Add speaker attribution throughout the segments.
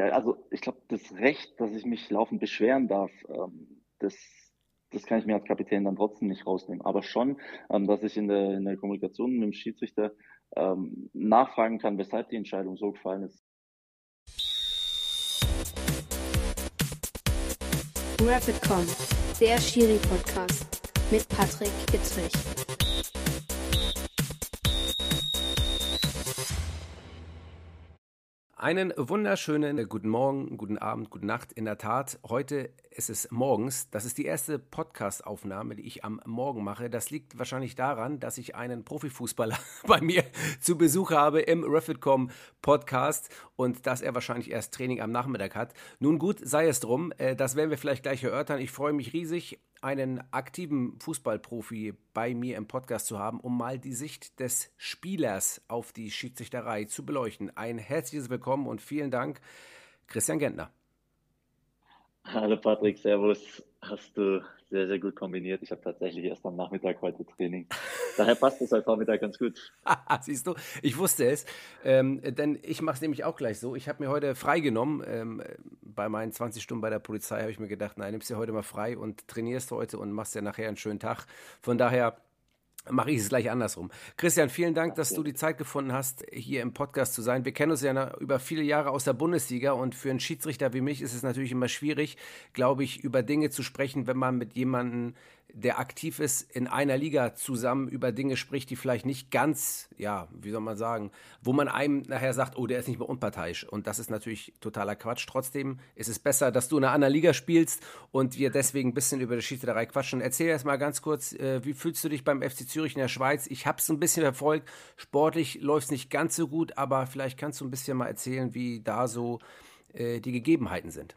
Speaker 1: Ja, also ich glaube, das Recht, dass ich mich laufend beschweren darf, ähm, das, das kann ich mir als Kapitän dann trotzdem nicht rausnehmen. Aber schon, ähm, dass ich in der, in der Kommunikation mit dem Schiedsrichter ähm, nachfragen kann, weshalb die Entscheidung so gefallen ist.
Speaker 2: Rapidcom, der Schiri-Podcast mit Patrick Ittrich.
Speaker 3: Einen wunderschönen guten Morgen, guten Abend, gute Nacht. In der Tat, heute ist es morgens. Das ist die erste Podcast-Aufnahme, die ich am Morgen mache. Das liegt wahrscheinlich daran, dass ich einen Profifußballer bei mir zu Besuch habe im Refitcom Podcast und dass er wahrscheinlich erst Training am Nachmittag hat. Nun gut, sei es drum. Äh, das werden wir vielleicht gleich erörtern. Ich freue mich riesig einen aktiven Fußballprofi bei mir im Podcast zu haben, um mal die Sicht des Spielers auf die Schiedsrichterei zu beleuchten. Ein herzliches Willkommen und vielen Dank, Christian Gentner.
Speaker 1: Hallo Patrick, Servus. Hast du sehr, sehr gut kombiniert. Ich habe tatsächlich erst am Nachmittag heute Training. Daher passt es heute Vormittag ganz gut.
Speaker 3: Siehst du, ich wusste es. Ähm, denn ich mache es nämlich auch gleich so. Ich habe mir heute freigenommen. Ähm, bei meinen 20 Stunden bei der Polizei habe ich mir gedacht, nein, nimmst dir heute mal frei und trainierst heute und machst ja nachher einen schönen Tag. Von daher mache ich es gleich andersrum. Christian, vielen Dank, dass du die Zeit gefunden hast, hier im Podcast zu sein. Wir kennen uns ja über viele Jahre aus der Bundesliga und für einen Schiedsrichter wie mich ist es natürlich immer schwierig, glaube ich, über Dinge zu sprechen, wenn man mit jemandem der aktiv ist, in einer Liga zusammen über Dinge spricht, die vielleicht nicht ganz, ja, wie soll man sagen, wo man einem nachher sagt, oh, der ist nicht mehr unparteiisch. Und das ist natürlich totaler Quatsch. Trotzdem ist es besser, dass du in einer anderen Liga spielst und wir deswegen ein bisschen über die Schiedsrichterei quatschen. Erzähl erst mal ganz kurz, äh, wie fühlst du dich beim FC Zürich in der Schweiz? Ich habe es ein bisschen verfolgt. Sportlich läuft es nicht ganz so gut, aber vielleicht kannst du ein bisschen mal erzählen, wie da so äh, die Gegebenheiten sind.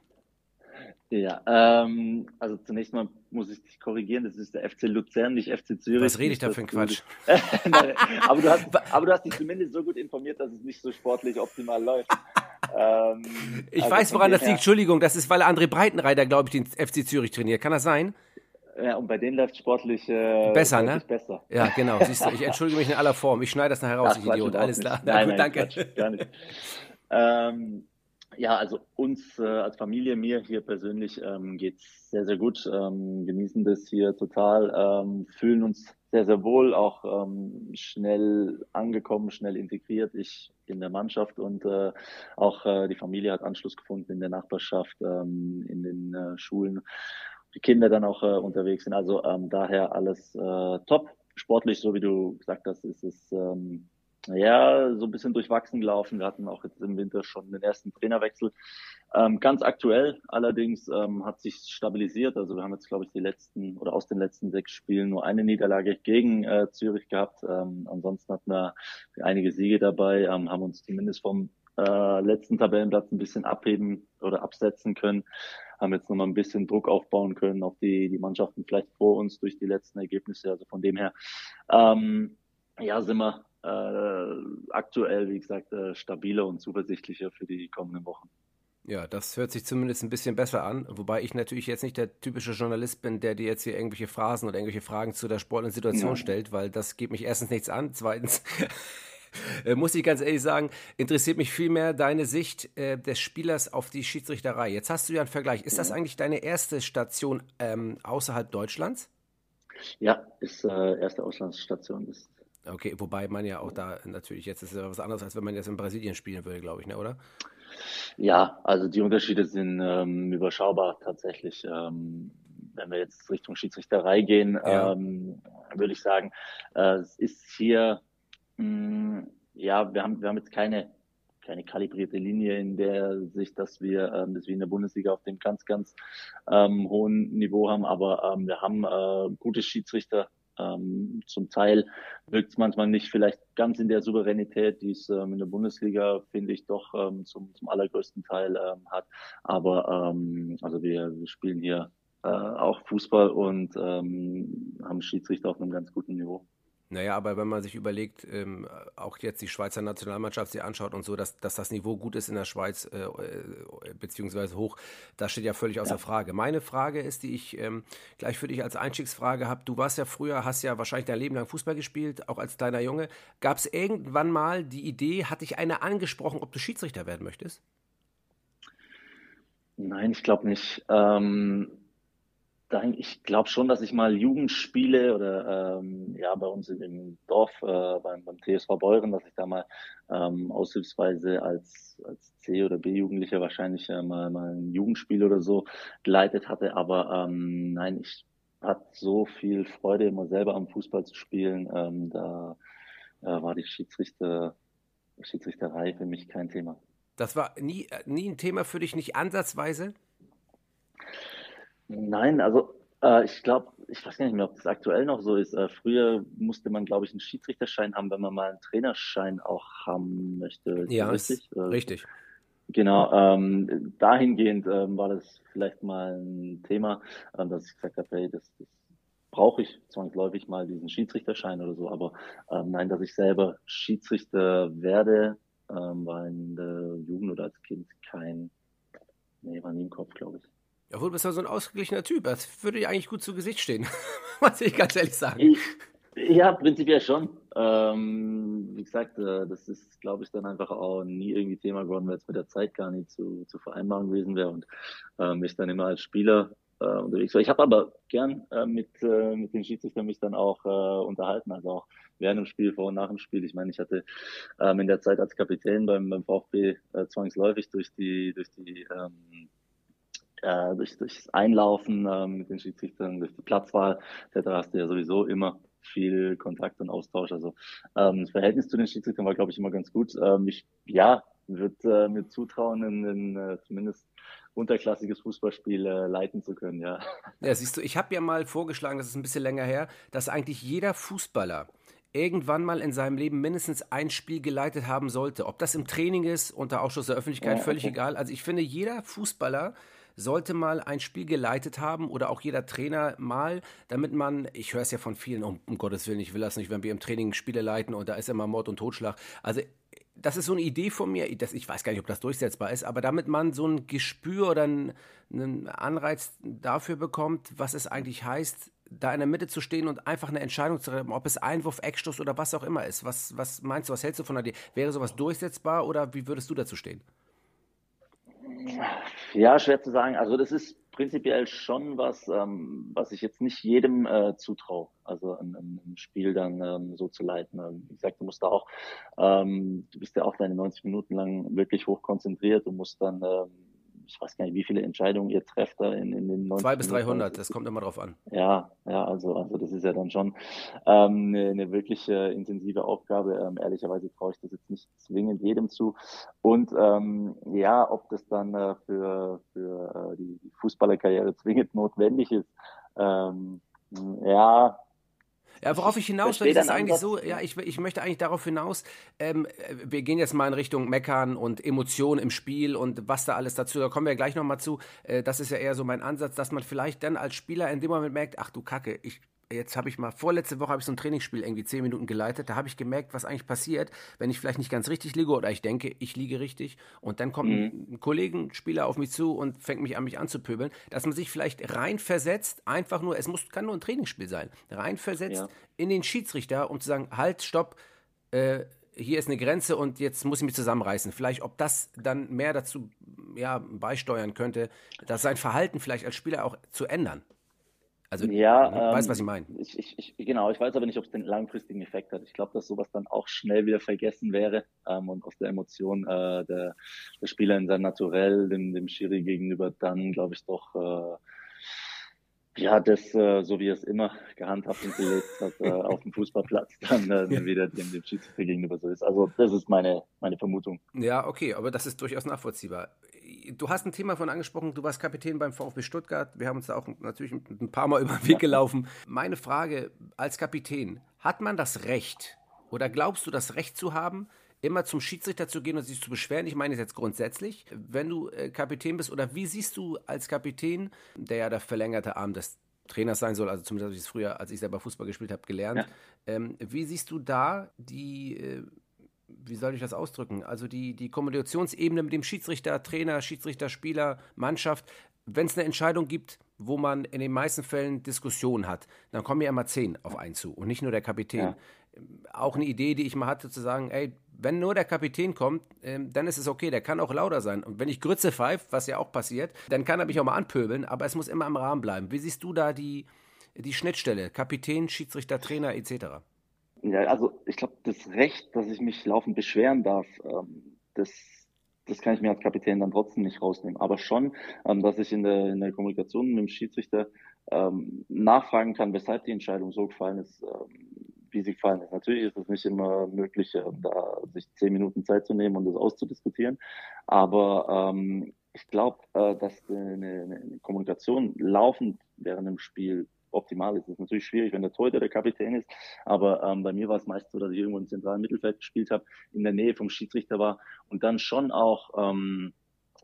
Speaker 1: Ja, ähm, also zunächst mal muss ich dich korrigieren, das ist der FC Luzern, nicht FC Zürich.
Speaker 3: Was rede ich da für einen Quatsch?
Speaker 1: Aber, du hast, aber du hast dich zumindest so gut informiert, dass es nicht so sportlich optimal läuft.
Speaker 3: ähm, ich also weiß, woran das liegt. Entschuldigung, das ist, weil André Breitenreiter, glaube ich, den FC Zürich trainiert. Kann das sein?
Speaker 1: Ja, und bei denen läuft sportlich äh,
Speaker 3: besser, ne? Besser. Ja, genau. Siehst du, ich entschuldige mich in aller Form. Ich schneide das nachher raus, ich Idiot. Alles klar.
Speaker 1: Na, nein, gut, nein, danke. Quatsch, gar nicht. ähm, ja, also uns äh, als Familie, mir hier persönlich ähm, geht sehr, sehr gut. Ähm, genießen das hier total, ähm, fühlen uns sehr, sehr wohl, auch ähm, schnell angekommen, schnell integriert. Ich in der Mannschaft und äh, auch äh, die Familie hat Anschluss gefunden in der Nachbarschaft, ähm, in den äh, Schulen. Die Kinder dann auch äh, unterwegs sind. Also ähm, daher alles äh, top. Sportlich, so wie du gesagt hast, ist es ähm, ja, so ein bisschen durchwachsen gelaufen. Wir hatten auch jetzt im Winter schon den ersten Trainerwechsel. Ähm, ganz aktuell allerdings ähm, hat sich stabilisiert. Also wir haben jetzt, glaube ich, die letzten oder aus den letzten sechs Spielen nur eine Niederlage gegen äh, Zürich gehabt. Ähm, ansonsten hatten wir einige Siege dabei, ähm, haben uns zumindest vom äh, letzten Tabellenplatz ein bisschen abheben oder absetzen können. Haben jetzt nochmal ein bisschen Druck aufbauen können auf die, die Mannschaften vielleicht vor uns durch die letzten Ergebnisse. Also von dem her, ähm, ja, sind wir aktuell, wie gesagt, äh, stabiler und zuversichtlicher für die kommenden Wochen.
Speaker 3: Ja, das hört sich zumindest ein bisschen besser an, wobei ich natürlich jetzt nicht der typische Journalist bin, der dir jetzt hier irgendwelche Phrasen oder irgendwelche Fragen zu der sportlichen Situation ja. stellt, weil das geht mich erstens nichts an, zweitens äh, muss ich ganz ehrlich sagen, interessiert mich vielmehr deine Sicht äh, des Spielers auf die Schiedsrichterei. Jetzt hast du ja einen Vergleich. Ist das eigentlich deine erste Station ähm, außerhalb Deutschlands?
Speaker 1: Ja, ist äh, erste Auslandsstation. Ist
Speaker 3: Okay, wobei man ja auch da natürlich jetzt ist es ja was anderes, als wenn man jetzt in Brasilien spielen würde, glaube ich, ne, oder?
Speaker 1: Ja, also die Unterschiede sind ähm, überschaubar tatsächlich. Ähm, wenn wir jetzt Richtung Schiedsrichterei gehen, ja. ähm, würde ich sagen, äh, es ist hier, mh, mm, ja, wir haben, wir haben jetzt keine keine kalibrierte Linie in der Sicht, dass wir ähm, das wie in der Bundesliga auf dem ganz, ganz ähm, hohen Niveau haben, aber ähm, wir haben äh, gute Schiedsrichter ähm, zum Teil wirkt es manchmal nicht vielleicht ganz in der Souveränität, die es ähm, in der Bundesliga, finde ich, doch ähm, zum, zum allergrößten Teil ähm, hat. Aber ähm, also wir, wir spielen hier äh, auch Fußball und ähm, haben Schiedsrichter auf einem ganz guten Niveau.
Speaker 3: Naja, aber wenn man sich überlegt, ähm, auch jetzt die Schweizer Nationalmannschaft sich anschaut und so, dass, dass das Niveau gut ist in der Schweiz, äh, äh, beziehungsweise hoch, das steht ja völlig außer ja. Frage. Meine Frage ist, die ich ähm, gleich für dich als Einstiegsfrage habe, du warst ja früher, hast ja wahrscheinlich dein Leben lang Fußball gespielt, auch als kleiner Junge. Gab es irgendwann mal die Idee, hat dich einer angesprochen, ob du Schiedsrichter werden möchtest?
Speaker 1: Nein, ich glaube nicht. Ähm, ich glaube schon, dass ich mal Jugendspiele oder ähm, ja bei uns im Dorf äh, beim, beim TSV Beuren, dass ich da mal ähm, aushilfsweise als, als C- oder B-Jugendlicher wahrscheinlich äh, mal, mal ein Jugendspiel oder so geleitet hatte. Aber ähm, nein, ich hatte so viel Freude, immer selber am Fußball zu spielen. Ähm, da äh, war die Schiedsrichter, Schiedsrichterei für mich kein Thema.
Speaker 3: Das war nie, nie ein Thema für dich, nicht ansatzweise?
Speaker 1: Nein, also äh, ich glaube, ich weiß gar nicht mehr, ob das aktuell noch so ist. Äh, früher musste man, glaube ich, einen Schiedsrichterschein haben, wenn man mal einen Trainerschein auch haben möchte.
Speaker 3: Ja, richtig. Äh, richtig.
Speaker 1: Genau, ähm, dahingehend ähm, war das vielleicht mal ein Thema, ähm, dass ich gesagt habe, hey, das, das brauche ich zwangsläufig mal diesen Schiedsrichterschein oder so, aber ähm, nein, dass ich selber Schiedsrichter werde, ähm, war in der Jugend oder als Kind kein, nee, war nie im Kopf, glaube ich.
Speaker 3: Obwohl, du bist ja so ein ausgeglichener Typ. Das würde dir eigentlich gut zu Gesicht stehen. Muss ich ganz ehrlich sagen.
Speaker 1: Ja, prinzipiell schon. Ähm, wie gesagt, äh, das ist, glaube ich, dann einfach auch nie irgendwie Thema geworden, weil es mit der Zeit gar nicht zu, zu vereinbaren gewesen wäre und ähm, ich dann immer als Spieler äh, unterwegs war. Ich habe aber gern äh, mit, äh, mit den Schiedsrichtern mich dann auch äh, unterhalten, also auch während dem Spiel, vor und nach dem Spiel. Ich meine, ich hatte ähm, in der Zeit als Kapitän beim, beim VfB äh, zwangsläufig durch die, durch die ähm, äh, durch, durchs Einlaufen äh, mit den Schiedsrichtern, durch die Platzwahl etc. hast du ja sowieso immer viel Kontakt und Austausch. Also ähm, das Verhältnis zu den Schiedsrichtern war, glaube ich, immer ganz gut. Ähm, ich ja, würde äh, mir zutrauen, in, in äh, zumindest unterklassiges Fußballspiel äh, leiten zu können, ja.
Speaker 3: Ja, siehst du, ich habe ja mal vorgeschlagen, das ist ein bisschen länger her, dass eigentlich jeder Fußballer irgendwann mal in seinem Leben mindestens ein Spiel geleitet haben sollte. Ob das im Training ist, unter Ausschuss der Öffentlichkeit, ja, völlig egal. Also ich finde, jeder Fußballer sollte mal ein Spiel geleitet haben oder auch jeder Trainer mal, damit man, ich höre es ja von vielen, um, um Gottes Willen, ich will das nicht, wenn wir im Training Spiele leiten und da ist immer Mord und Totschlag. Also das ist so eine Idee von mir, das, ich weiß gar nicht, ob das durchsetzbar ist, aber damit man so ein Gespür oder einen, Anreiz dafür bekommt, was es eigentlich heißt, da in der Mitte zu stehen und einfach eine Entscheidung zu treffen, ob es Einwurf, Eckstoß oder was auch immer ist. Was, was meinst du, was hältst du von der Idee? Wäre sowas durchsetzbar oder wie würdest du dazu stehen?
Speaker 1: Ja, schwer zu sagen. Also das ist prinzipiell schon was, ähm, was ich jetzt nicht jedem äh, zutraue. Also ein, ein Spiel dann ähm, so zu leiten. Ähm, wie gesagt, du musst da auch, ähm, du bist ja auch deine 90 Minuten lang wirklich hoch konzentriert. Du musst dann ähm, ich weiß gar nicht, wie viele Entscheidungen ihr trefft da in, in den
Speaker 3: 90 2 bis 300, das kommt immer drauf an.
Speaker 1: Ja, ja, also, also das ist ja dann schon ähm, eine, eine wirklich äh, intensive Aufgabe. Ähm, ehrlicherweise traue ich das jetzt nicht zwingend jedem zu. Und ähm, ja, ob das dann äh, für, für äh, die Fußballerkarriere zwingend notwendig ist, ähm, ja,
Speaker 3: ja, worauf ich hinaus will, ist eigentlich so, ja, ich, ich möchte eigentlich darauf hinaus, ähm, wir gehen jetzt mal in Richtung Meckern und Emotionen im Spiel und was da alles dazu, da kommen wir gleich nochmal zu. Äh, das ist ja eher so mein Ansatz, dass man vielleicht dann als Spieler in dem Moment merkt, ach du Kacke, ich jetzt habe ich mal, vorletzte Woche habe ich so ein Trainingsspiel irgendwie zehn Minuten geleitet, da habe ich gemerkt, was eigentlich passiert, wenn ich vielleicht nicht ganz richtig liege oder ich denke, ich liege richtig und dann kommt mhm. ein Kollegenspieler auf mich zu und fängt mich an, mich anzupöbeln, dass man sich vielleicht reinversetzt, einfach nur, es muss, kann nur ein Trainingsspiel sein, reinversetzt ja. in den Schiedsrichter, um zu sagen, halt, stopp, äh, hier ist eine Grenze und jetzt muss ich mich zusammenreißen. Vielleicht, ob das dann mehr dazu ja, beisteuern könnte, dass sein Verhalten vielleicht als Spieler auch zu ändern. Also, ja, du ähm, weißt, was ich meine.
Speaker 1: Ich, ich, ich, genau, ich weiß aber nicht, ob es den langfristigen Effekt hat. Ich glaube, dass sowas dann auch schnell wieder vergessen wäre ähm, und aus der Emotion äh, der, der Spieler in seinem Naturell dem, dem Schiri gegenüber dann, glaube ich, doch äh, ja, das, äh, so wie er es immer gehandhabt und gelebt hat, äh, auf dem Fußballplatz dann äh, wieder dem, dem Schiedsrichter gegenüber so ist. Also das ist meine, meine Vermutung.
Speaker 3: Ja, okay, aber das ist durchaus nachvollziehbar du hast ein Thema von angesprochen, du warst Kapitän beim VfB Stuttgart. Wir haben uns da auch natürlich ein paar Mal über den Weg gelaufen. Meine Frage als Kapitän, hat man das Recht oder glaubst du das Recht zu haben, immer zum Schiedsrichter zu gehen und sich zu beschweren? Ich meine jetzt grundsätzlich, wenn du äh, Kapitän bist oder wie siehst du als Kapitän, der ja der verlängerte Arm des Trainers sein soll, also zumindest habe ich es früher, als ich selber Fußball gespielt habe, gelernt. Ja. Ähm, wie siehst du da die äh, wie soll ich das ausdrücken? Also die, die Kommunikationsebene mit dem Schiedsrichter, Trainer, Schiedsrichter, Spieler, Mannschaft. Wenn es eine Entscheidung gibt, wo man in den meisten Fällen Diskussionen hat, dann kommen ja immer zehn auf einen zu und nicht nur der Kapitän. Ja. auch eine Idee, die ich mal hatte, zu sagen, ey, wenn nur der Kapitän kommt, ähm, dann ist es okay, der kann auch lauter sein. Und wenn ich Grütze pfeift, was ja auch passiert, dann kann er mich auch mal anpöbeln, aber es muss immer im Rahmen bleiben. Wie siehst du da die, die Schnittstelle? Kapitän, Schiedsrichter, Trainer etc.?
Speaker 1: Ja, also ich glaube, das Recht, dass ich mich laufend beschweren darf, ähm, das, das kann ich mir als Kapitän dann trotzdem nicht rausnehmen. Aber schon, ähm, dass ich in der, in der Kommunikation mit dem Schiedsrichter ähm, nachfragen kann, weshalb die Entscheidung so gefallen ist, ähm, wie sie gefallen ist. Natürlich ist es nicht immer möglich, äh, da sich zehn Minuten Zeit zu nehmen und das auszudiskutieren. Aber ähm, ich glaube, äh, dass eine, eine Kommunikation laufend während dem Spiel optimal ist. Es ist natürlich schwierig, wenn der Torhüter der Kapitän ist, aber ähm, bei mir war es meist so, dass ich irgendwo im zentralen Mittelfeld gespielt habe, in der Nähe vom Schiedsrichter war und dann schon auch ähm,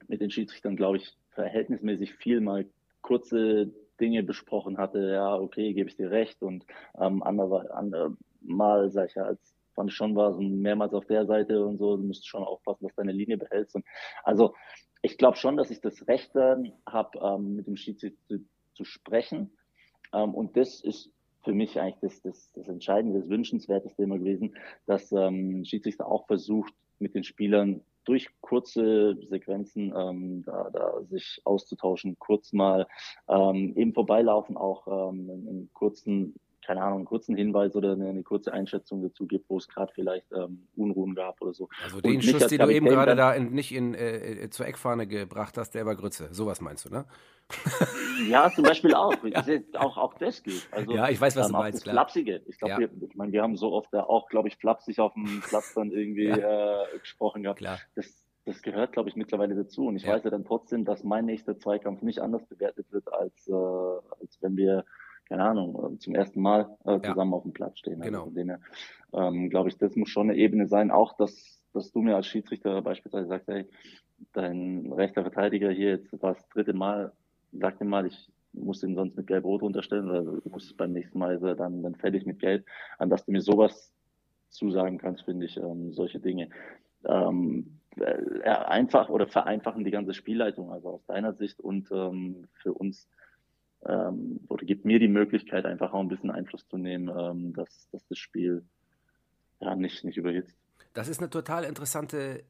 Speaker 1: mit den Schiedsrichtern, glaube ich, verhältnismäßig viel mal kurze Dinge besprochen hatte, ja, okay, gebe ich dir recht und ähm, andere, andere Mal, sag ich ja, als fand ich schon war so mehrmals auf der Seite und so, du musst schon aufpassen, dass deine Linie behältst und also ich glaube schon, dass ich das Recht habe, ähm, mit dem Schiedsrichter zu, zu sprechen ähm, und das ist für mich eigentlich das, das, das Entscheidende, das Wünschenswerteste immer gewesen, dass ähm, Schiedsrichter auch versucht, mit den Spielern durch kurze Sequenzen ähm, da, da sich auszutauschen, kurz mal ähm, eben vorbeilaufen, auch ähm, einen kurzen keine Ahnung, einen kurzen Hinweis oder eine, eine kurze Einschätzung dazu gibt, wo es gerade vielleicht ähm, Unruhen gab oder so.
Speaker 3: Also den Schuss, den du eben gerade da in, nicht in, äh, äh, zur Eckfahne gebracht hast, der war Grütze. Sowas meinst du, ne?
Speaker 1: ja, zum Beispiel auch. ja. auch. Auch das geht. Also,
Speaker 3: ja, ich weiß, was ähm, du meinst,
Speaker 1: klar. Flapsige. Ich glaube, ja. wir, ich meine, wir haben so oft auch, glaube ich, flapsig auf dem Platz dann irgendwie ja. äh, gesprochen gehabt. Klar. Das, das gehört, glaube ich, mittlerweile dazu. Und ich weiß ja dann trotzdem, dass mein nächster Zweikampf nicht anders bewertet wird, als, äh, als wenn wir keine Ahnung, äh, zum ersten Mal äh, zusammen ja. auf dem Platz stehen.
Speaker 3: Also genau.
Speaker 1: Also dem ähm, glaube ich, das muss schon eine Ebene sein, auch dass, dass du mir als Schiedsrichter beispielsweise sagst, hey, dein rechter Verteidiger hier jetzt das dritte Mal, sag dir mal, ich muss ihn sonst mit Gelb-Rot unterstellen oder du musst beim nächsten Mal dann, dann fertig mit Gelb, an dass du mir sowas zusagen kannst, finde ich, ähm, solche Dinge. Ähm, äh, einfach oder vereinfachen die ganze Spielleitung, also aus deiner Sicht und ähm, für uns ähm, oder gibt mir die Möglichkeit, einfach auch ein bisschen Einfluss zu nehmen, ähm, dass, dass das Spiel ja nicht, nicht überhitzt.
Speaker 3: Das ist eine total interessante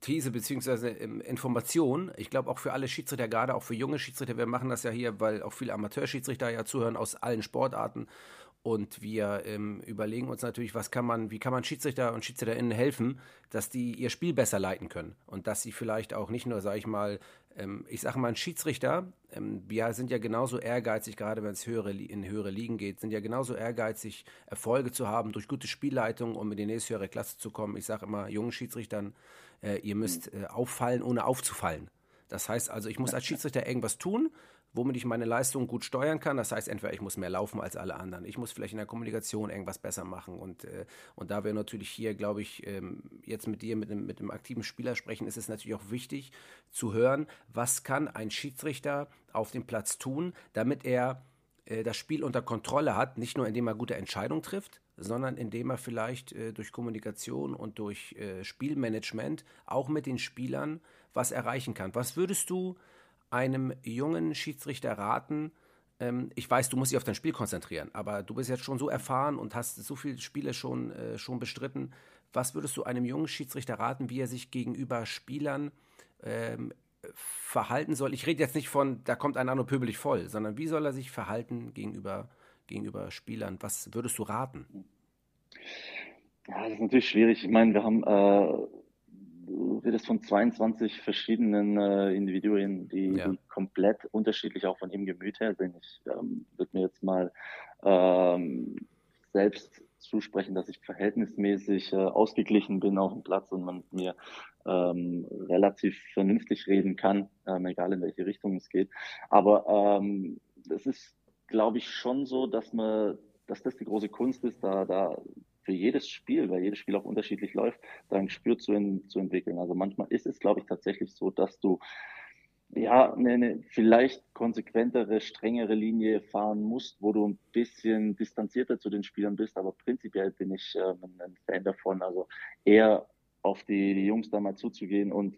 Speaker 3: These bzw. Information. Ich glaube auch für alle Schiedsrichter, gerade auch für junge Schiedsrichter, wir machen das ja hier, weil auch viele Amateurschiedsrichter ja zuhören aus allen Sportarten. Und wir ähm, überlegen uns natürlich, was kann man, wie kann man Schiedsrichter und SchiedsrichterInnen helfen, dass die ihr Spiel besser leiten können. Und dass sie vielleicht auch nicht nur, sage ich mal, ähm, ich sage mal, ein Schiedsrichter, ähm, wir sind ja genauso ehrgeizig, gerade wenn es höhere, in höhere Ligen geht, sind ja genauso ehrgeizig, Erfolge zu haben durch gute Spielleitung, um in die nächste höhere Klasse zu kommen. Ich sage immer jungen Schiedsrichtern, äh, ihr müsst äh, auffallen, ohne aufzufallen. Das heißt also, ich muss als Schiedsrichter irgendwas tun, womit ich meine Leistung gut steuern kann. Das heißt, entweder ich muss mehr laufen als alle anderen, ich muss vielleicht in der Kommunikation irgendwas besser machen. Und, äh, und da wir natürlich hier, glaube ich, ähm, jetzt mit dir, mit einem, mit einem aktiven Spieler sprechen, ist es natürlich auch wichtig zu hören, was kann ein Schiedsrichter auf dem Platz tun, damit er äh, das Spiel unter Kontrolle hat, nicht nur indem er gute Entscheidungen trifft, sondern indem er vielleicht äh, durch Kommunikation und durch äh, Spielmanagement auch mit den Spielern was erreichen kann. Was würdest du einem jungen Schiedsrichter raten? Ähm, ich weiß, du musst dich auf dein Spiel konzentrieren, aber du bist jetzt schon so erfahren und hast so viele Spiele schon, äh, schon bestritten. Was würdest du einem jungen Schiedsrichter raten, wie er sich gegenüber Spielern ähm, verhalten soll? Ich rede jetzt nicht von, da kommt ein an und pöbelig voll, sondern wie soll er sich verhalten gegenüber, gegenüber Spielern? Was würdest du raten?
Speaker 1: Ja, das ist natürlich schwierig. Ich meine, wir haben äh, du redest von 22 verschiedenen äh, Individuen, die, ja. die, komplett unterschiedlich auch von ihrem Gemüt her sind. Ich ähm, würde mir jetzt mal ähm, selbst zusprechen, dass ich verhältnismäßig äh, ausgeglichen bin auf dem Platz und man mit mir ähm, relativ vernünftig reden kann, ähm, egal in welche Richtung es geht. Aber ähm, es ist, glaube ich, schon so, dass man, dass das die große Kunst ist, da, da für jedes Spiel, weil jedes Spiel auch unterschiedlich läuft, da ein Gespür zu, zu entwickeln. Also manchmal ist es, glaube ich, tatsächlich so, dass du ja, eine, eine vielleicht konsequentere, strengere Linie fahren musst, wo du ein bisschen distanzierter zu den Spielern bist, aber prinzipiell bin ich ähm, ein Fan davon, also eher auf die, die Jungs da mal zuzugehen und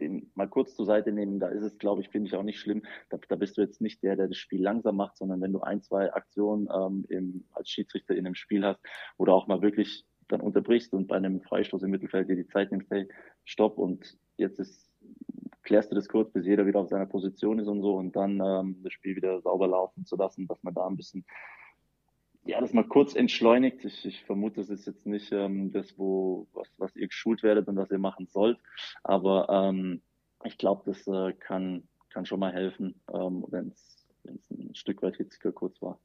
Speaker 1: den mal kurz zur Seite nehmen, da ist es, glaube ich, finde ich auch nicht schlimm. Da, da, bist du jetzt nicht der, der das Spiel langsam macht, sondern wenn du ein, zwei Aktionen ähm, im, als Schiedsrichter in einem Spiel hast, du auch mal wirklich dann unterbrichst und bei einem Freistoß im Mittelfeld dir die Zeit nimmst, hey, stopp und jetzt ist, klärst du das kurz, bis jeder wieder auf seiner Position ist und so und dann ähm, das Spiel wieder sauber laufen zu lassen, dass man da ein bisschen ja, das mal kurz entschleunigt. Ich, ich vermute, das ist jetzt nicht ähm, das, wo was, was ihr geschult werdet und was ihr machen sollt. Aber ähm, ich glaube, das äh, kann, kann schon mal helfen, ähm, wenn es ein Stück weit hitziger kurz war.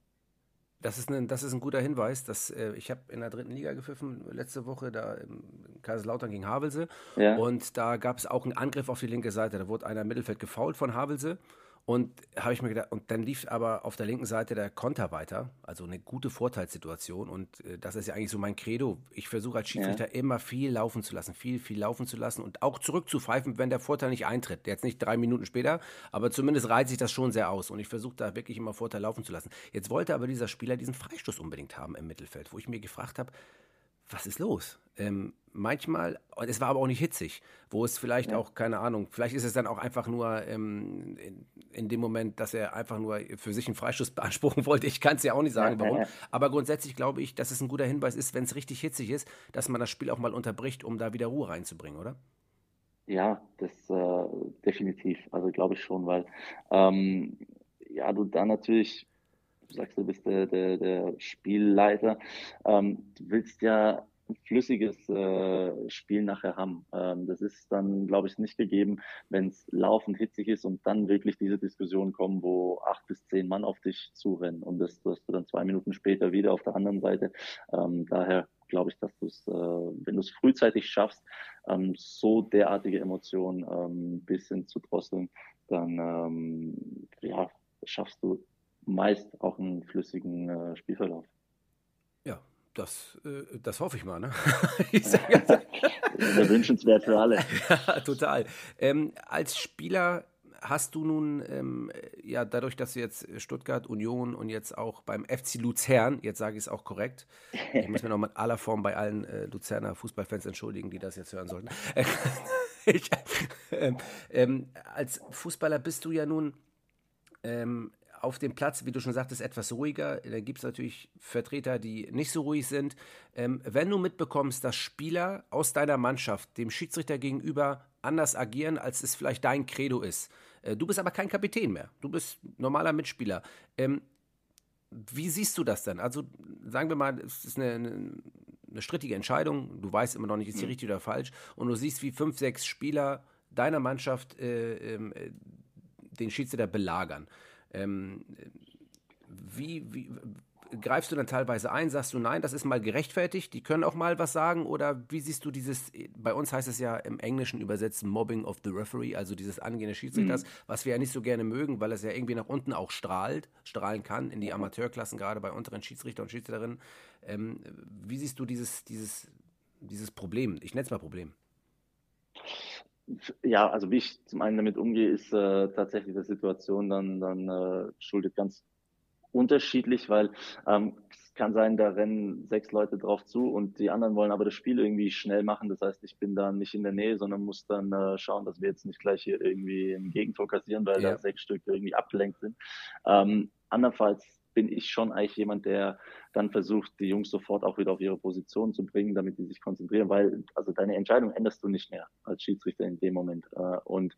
Speaker 3: Das ist, ein, das ist ein guter Hinweis. Dass, äh, ich habe in der dritten Liga gepfiffen letzte Woche, da im Kaiserslautern gegen Havelse. Ja. Und da gab es auch einen Angriff auf die linke Seite. Da wurde einer im Mittelfeld gefault von Havelse. Und habe ich mir gedacht, und dann lief aber auf der linken Seite der Konter weiter, also eine gute Vorteilssituation. Und äh, das ist ja eigentlich so mein Credo. Ich versuche als Schiedsrichter ja. immer viel laufen zu lassen, viel, viel laufen zu lassen und auch zurückzupfeifen, wenn der Vorteil nicht eintritt. Jetzt nicht drei Minuten später, aber zumindest reizt sich das schon sehr aus. Und ich versuche da wirklich immer Vorteil laufen zu lassen. Jetzt wollte aber dieser Spieler diesen Freistoß unbedingt haben im Mittelfeld, wo ich mir gefragt habe, was ist los? Ähm, manchmal, es war aber auch nicht hitzig, wo es vielleicht ja. auch, keine Ahnung, vielleicht ist es dann auch einfach nur ähm, in, in, dem Moment, dass er einfach nur für sich einen Freistoß beanspruchen wollte. Ich kann es ja auch nicht sagen, warum. Aber grundsätzlich glaube ich, dass es ein guter Hinweis ist, wenn es richtig hitzig ist, dass man das Spiel auch mal unterbricht, um da wieder Ruhe reinzubringen, oder?
Speaker 1: Ja, das äh, definitiv. Also glaube ich schon, weil ähm, ja, du da natürlich du sagst, du bist der, der, der Spielleiter. Ähm, du willst ja ein flüssiges äh, Spiel nachher haben. Ähm, das ist dann, glaube ich, nicht gegeben, wenn es laufend hitzig ist und dann wirklich diese Diskussion kommen, wo acht bis zehn Mann auf dich zurennen und das wirst du dann zwei Minuten später wieder auf der anderen Seite. Ähm, daher glaube ich, dass du es, äh, wenn du es frühzeitig schaffst, ähm, so derartige Emotionen ein ähm, bisschen zu drosseln, dann ähm, ja, schaffst du meist auch einen flüssigen äh, Spielverlauf.
Speaker 3: Ja, das, äh, das hoffe ich mal. Ne?
Speaker 1: Wäre wünschenswert für alle.
Speaker 3: ja, total. Ähm, als Spieler hast du nun, ähm, ja, dadurch, dass du jetzt Stuttgart, Union und jetzt auch beim FC Luzern, jetzt sage ich es auch korrekt, ich muss mir noch in aller Form bei allen äh, Luzerner Fußballfans entschuldigen, die das jetzt hören sollten. ich, ähm, ähm, als Fußballer bist du ja nun ähm, auf dem Platz, wie du schon sagtest, etwas ruhiger. Da gibt es natürlich Vertreter, die nicht so ruhig sind. Ähm, wenn du mitbekommst, dass Spieler aus deiner Mannschaft dem Schiedsrichter gegenüber anders agieren, als es vielleicht dein Credo ist, äh, du bist aber kein Kapitän mehr, du bist normaler Mitspieler. Ähm, wie siehst du das denn? Also sagen wir mal, es ist eine, eine, eine strittige Entscheidung, du weißt immer noch nicht, ist die mhm. richtig oder falsch, und du siehst, wie fünf, sechs Spieler deiner Mannschaft äh, ähm, äh, den Schiedsrichter belagern. Ähm, wie, wie, greifst du dann teilweise ein? Sagst du, nein, das ist mal gerechtfertigt, die können auch mal was sagen? Oder wie siehst du dieses, bei uns heißt es ja im Englischen übersetzt Mobbing of the Referee, also dieses Angehen des Schiedsrichters, mhm. was wir ja nicht so gerne mögen, weil es ja irgendwie nach unten auch strahlt, strahlen kann, in die Amateurklassen, gerade bei unteren Schiedsrichter und Schiedsrichterinnen. Ähm, wie siehst du dieses, dieses, dieses Problem? Ich nenne es mal Problem.
Speaker 1: Ja, also wie ich zum einen damit umgehe, ist äh, tatsächlich der Situation dann, dann äh, schuldet ganz unterschiedlich, weil ähm, es kann sein, da rennen sechs Leute drauf zu und die anderen wollen aber das Spiel irgendwie schnell machen. Das heißt, ich bin da nicht in der Nähe, sondern muss dann äh, schauen, dass wir jetzt nicht gleich hier irgendwie ein Gegentor kassieren, weil ja. da sechs Stück irgendwie abgelenkt sind. Ähm, andernfalls bin ich schon eigentlich jemand, der dann versucht, die Jungs sofort auch wieder auf ihre Position zu bringen, damit die sich konzentrieren, weil also deine Entscheidung änderst du nicht mehr als Schiedsrichter in dem Moment. Äh, und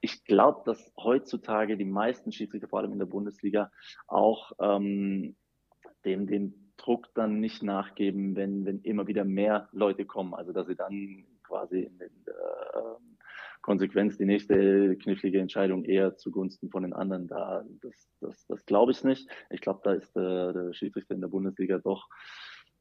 Speaker 1: ich glaube, dass heutzutage die meisten Schiedsrichter, vor allem in der Bundesliga, auch ähm, dem, dem Druck dann nicht nachgeben, wenn, wenn immer wieder mehr Leute kommen. Also dass sie dann quasi in den äh, Konsequenz die nächste knifflige Entscheidung eher zugunsten von den anderen da. Das, das, das glaube ich nicht. Ich glaube, da ist der, der Schiedsrichter in der Bundesliga doch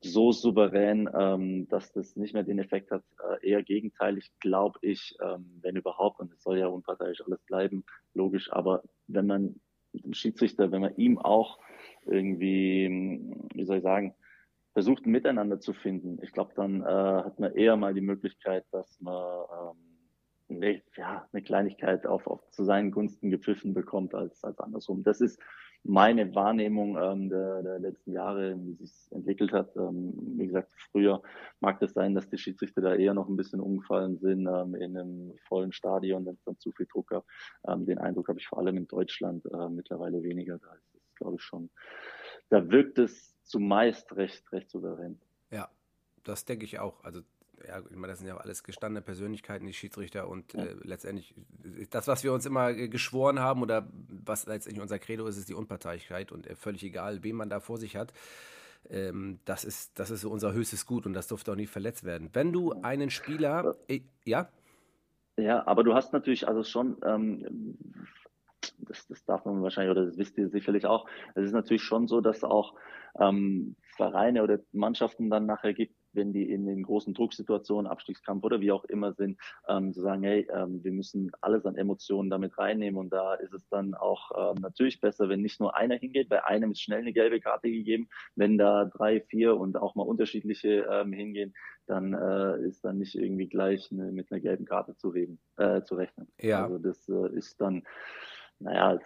Speaker 1: so souverän, ähm, dass das nicht mehr den Effekt hat. Äh, eher gegenteilig, glaube ich, ähm, wenn überhaupt, und es soll ja unparteiisch alles bleiben, logisch, aber wenn man den Schiedsrichter, wenn man ihm auch irgendwie, wie soll ich sagen, versucht, ein Miteinander zu finden, ich glaube, dann äh, hat man eher mal die Möglichkeit, dass man ähm, eine, ja, eine Kleinigkeit auf, auf zu seinen Gunsten gepfiffen bekommt als, als andersrum. Das ist meine Wahrnehmung ähm, der, der, letzten Jahre, wie sich entwickelt hat. Ähm, wie gesagt, früher mag das sein, dass die Schiedsrichter da eher noch ein bisschen umgefallen sind ähm, in einem vollen Stadion, wenn es dann zu viel Druck gab. Ähm, den Eindruck habe ich vor allem in Deutschland äh, mittlerweile weniger. Da ist es, glaube ich, schon, da wirkt es zumeist recht, recht souverän.
Speaker 3: Ja, das denke ich auch. Also ja, ich meine, das sind ja alles gestandene Persönlichkeiten, die Schiedsrichter und äh, letztendlich das, was wir uns immer geschworen haben oder was letztendlich unser Credo ist, ist die Unparteilichkeit und äh, völlig egal, wen man da vor sich hat. Ähm, das, ist, das ist so unser höchstes Gut und das durfte auch nie verletzt werden. Wenn du einen Spieler, äh, ja?
Speaker 1: Ja, aber du hast natürlich also schon, ähm, das, das darf man wahrscheinlich oder das wisst ihr sicherlich auch, es ist natürlich schon so, dass auch ähm, Vereine oder Mannschaften dann nachher gibt, wenn die in den großen Drucksituationen, Abstiegskampf oder wie auch immer sind, ähm, zu sagen, hey, ähm, wir müssen alles an Emotionen damit reinnehmen und da ist es dann auch ähm, natürlich besser, wenn nicht nur einer hingeht, bei einem ist schnell eine gelbe Karte gegeben, wenn da drei, vier und auch mal unterschiedliche ähm, hingehen, dann äh, ist dann nicht irgendwie gleich eine, mit einer gelben Karte zu, reden, äh, zu rechnen.
Speaker 3: Ja.
Speaker 1: Also das äh, ist dann, naja,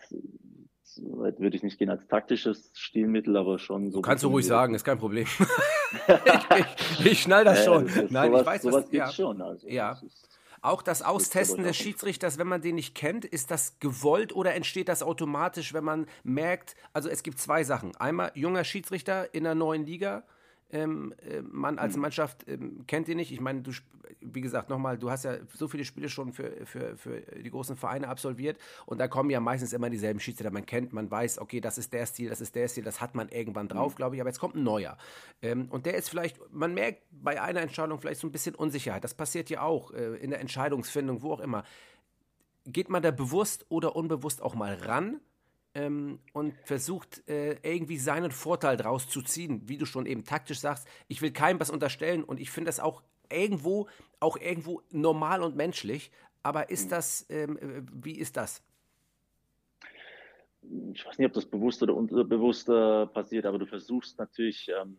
Speaker 1: so weit würde ich nicht gehen als taktisches Stilmittel, aber schon so.
Speaker 3: Kannst du ruhig sagen, ist kein Problem. ich, ich, ich, schnall das schon.
Speaker 1: Ja, das
Speaker 3: Nein,
Speaker 1: sowas,
Speaker 3: ich weiß
Speaker 1: sowas
Speaker 3: das. Ja.
Speaker 1: schon. Also,
Speaker 3: ja.
Speaker 1: Das ist,
Speaker 3: auch das Austesten des Schiedsrichters, wenn man den nicht kennt, ist das gewollt oder entsteht das automatisch, wenn man merkt, also es gibt zwei Sachen. Einmal junger Schiedsrichter in der neuen Liga ähm, äh, man als mhm. Mannschaft ähm, kennt ihn nicht. Ich meine, du, wie gesagt, nochmal, du hast ja so viele Spiele schon für, für, für die großen Vereine absolviert und da kommen ja meistens immer dieselben Schiedsrichter. Man kennt, man weiß, okay, das ist der Stil, das ist der Stil, das hat man irgendwann drauf, mhm. glaube ich, aber jetzt kommt ein neuer. Ähm, und der ist vielleicht, man merkt bei einer Entscheidung vielleicht so ein bisschen Unsicherheit. Das passiert ja auch äh, in der Entscheidungsfindung, wo auch immer. Geht man da bewusst oder unbewusst auch mal ran? Ähm, und versucht äh, irgendwie seinen Vorteil draus zu ziehen, wie du schon eben taktisch sagst. Ich will keinem was unterstellen und ich finde das auch irgendwo, auch irgendwo normal und menschlich. Aber ist das, ähm, äh, wie ist das?
Speaker 1: Ich weiß nicht, ob das bewusst oder unterbewusst äh, passiert, aber du versuchst natürlich ähm,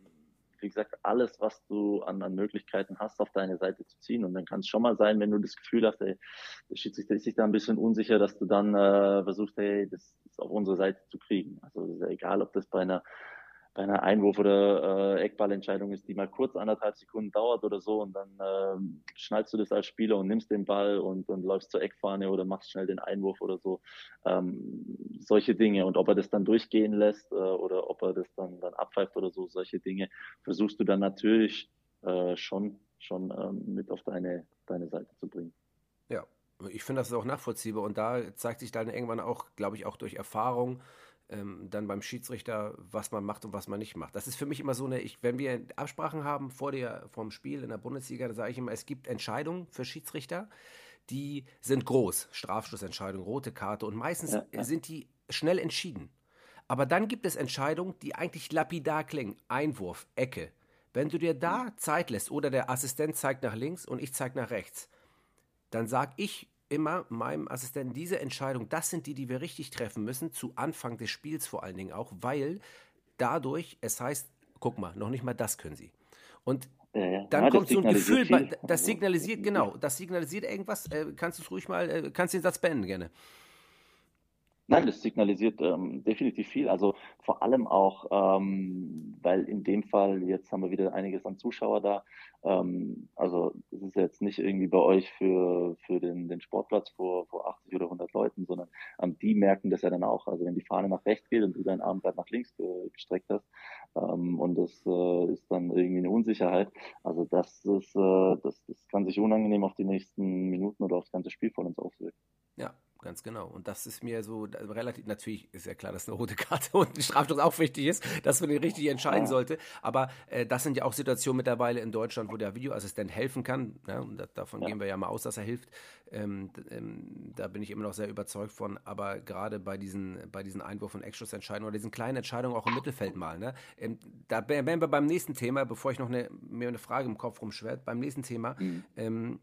Speaker 1: wie gesagt, alles, was du an, an Möglichkeiten hast, auf deine Seite zu ziehen. Und dann kann es schon mal sein, wenn du das Gefühl hast, ey, der Schiedsrichter ist sich da ein bisschen unsicher, dass du dann äh, versuchst, hey, das ist auf unsere Seite zu kriegen. Also ist ja egal, ob das bei einer bei einer Einwurf- oder äh, Eckballentscheidung ist, die mal kurz anderthalb Sekunden dauert oder so und dann äh, schnallst du das als Spieler und nimmst den Ball und, und läufst zur Eckfahne oder machst schnell den Einwurf oder so. Ähm, solche Dinge. Und ob er das dann durchgehen lässt äh, oder ob er das dann, dann abpfeift oder so, solche Dinge, versuchst du dann natürlich äh, schon, schon ähm, mit auf deine, deine Seite zu bringen.
Speaker 3: Ja, ich finde, das ist auch nachvollziehbar und da zeigt sich dann irgendwann auch, glaube ich, auch durch Erfahrung, ähm, dann beim Schiedsrichter, was man macht und was man nicht macht. Das ist für mich immer so eine, ich, wenn wir Absprachen haben vor der, vor dem Spiel in der Bundesliga, dann sage ich immer, es gibt Entscheidungen für Schiedsrichter, die sind groß. Strafschlussentscheidung, rote Karte und meistens ja, ja. sind die schnell entschieden. Aber dann gibt es Entscheidungen, die eigentlich lapidar klingen. Einwurf, Ecke. Wenn du dir da Zeit lässt oder der Assistent zeigt nach links und ich zeige nach rechts, dann sage ich immer meinem Assistenten, diese Entscheidung, das sind die, die wir richtig treffen müssen, zu Anfang des Spiels vor allen Dingen auch, weil dadurch es heißt, guck mal, noch nicht mal das können sie. Und ja, dann ja, kommt so ein Gefühl, viel. das also, signalisiert, genau, das signalisiert irgendwas. Äh, kannst du es ruhig mal, äh, kannst den Satz beenden gerne.
Speaker 1: Nein, das signalisiert ähm, definitiv viel. Also vor allem auch, ähm, weil in dem Fall, jetzt haben wir wieder einiges an Zuschauer da. Ähm, also es ist jetzt nicht irgendwie bei euch für, für den, den Sportplatz vor, vor 80 oder 100 Leuten, sondern ähm, die merken das ja dann auch. Also wenn die Fahne nach rechts geht und du deinen Arm gerade nach links gestreckt hast ähm, und das äh, ist dann irgendwie eine Unsicherheit. Also das ist, äh, das, das kann sich unangenehm auf die nächsten Minuten oder aufs ganze Spiel von uns auswirken.
Speaker 3: Ja, ganz genau. Und das ist mir so relativ, natürlich ist ja klar, dass eine rote Karte und ein Strafstoß auch wichtig ist, dass man den richtig entscheiden sollte. Aber äh, das sind ja auch Situationen mittlerweile in Deutschland, wo der Videoassistent helfen kann. Ja, und das, davon ja. gehen wir ja mal aus, dass er hilft. Ähm, ähm, da bin ich immer noch sehr überzeugt von. Aber gerade bei diesen, bei diesen Einwurf- und Eckschussentscheidungen oder diesen kleinen Entscheidungen auch im Mittelfeld mal. Ne? Ähm, da wären wir beim nächsten Thema, bevor ich noch eine, mir eine Frage im Kopf rumschwert, beim nächsten Thema. Mhm. Ähm,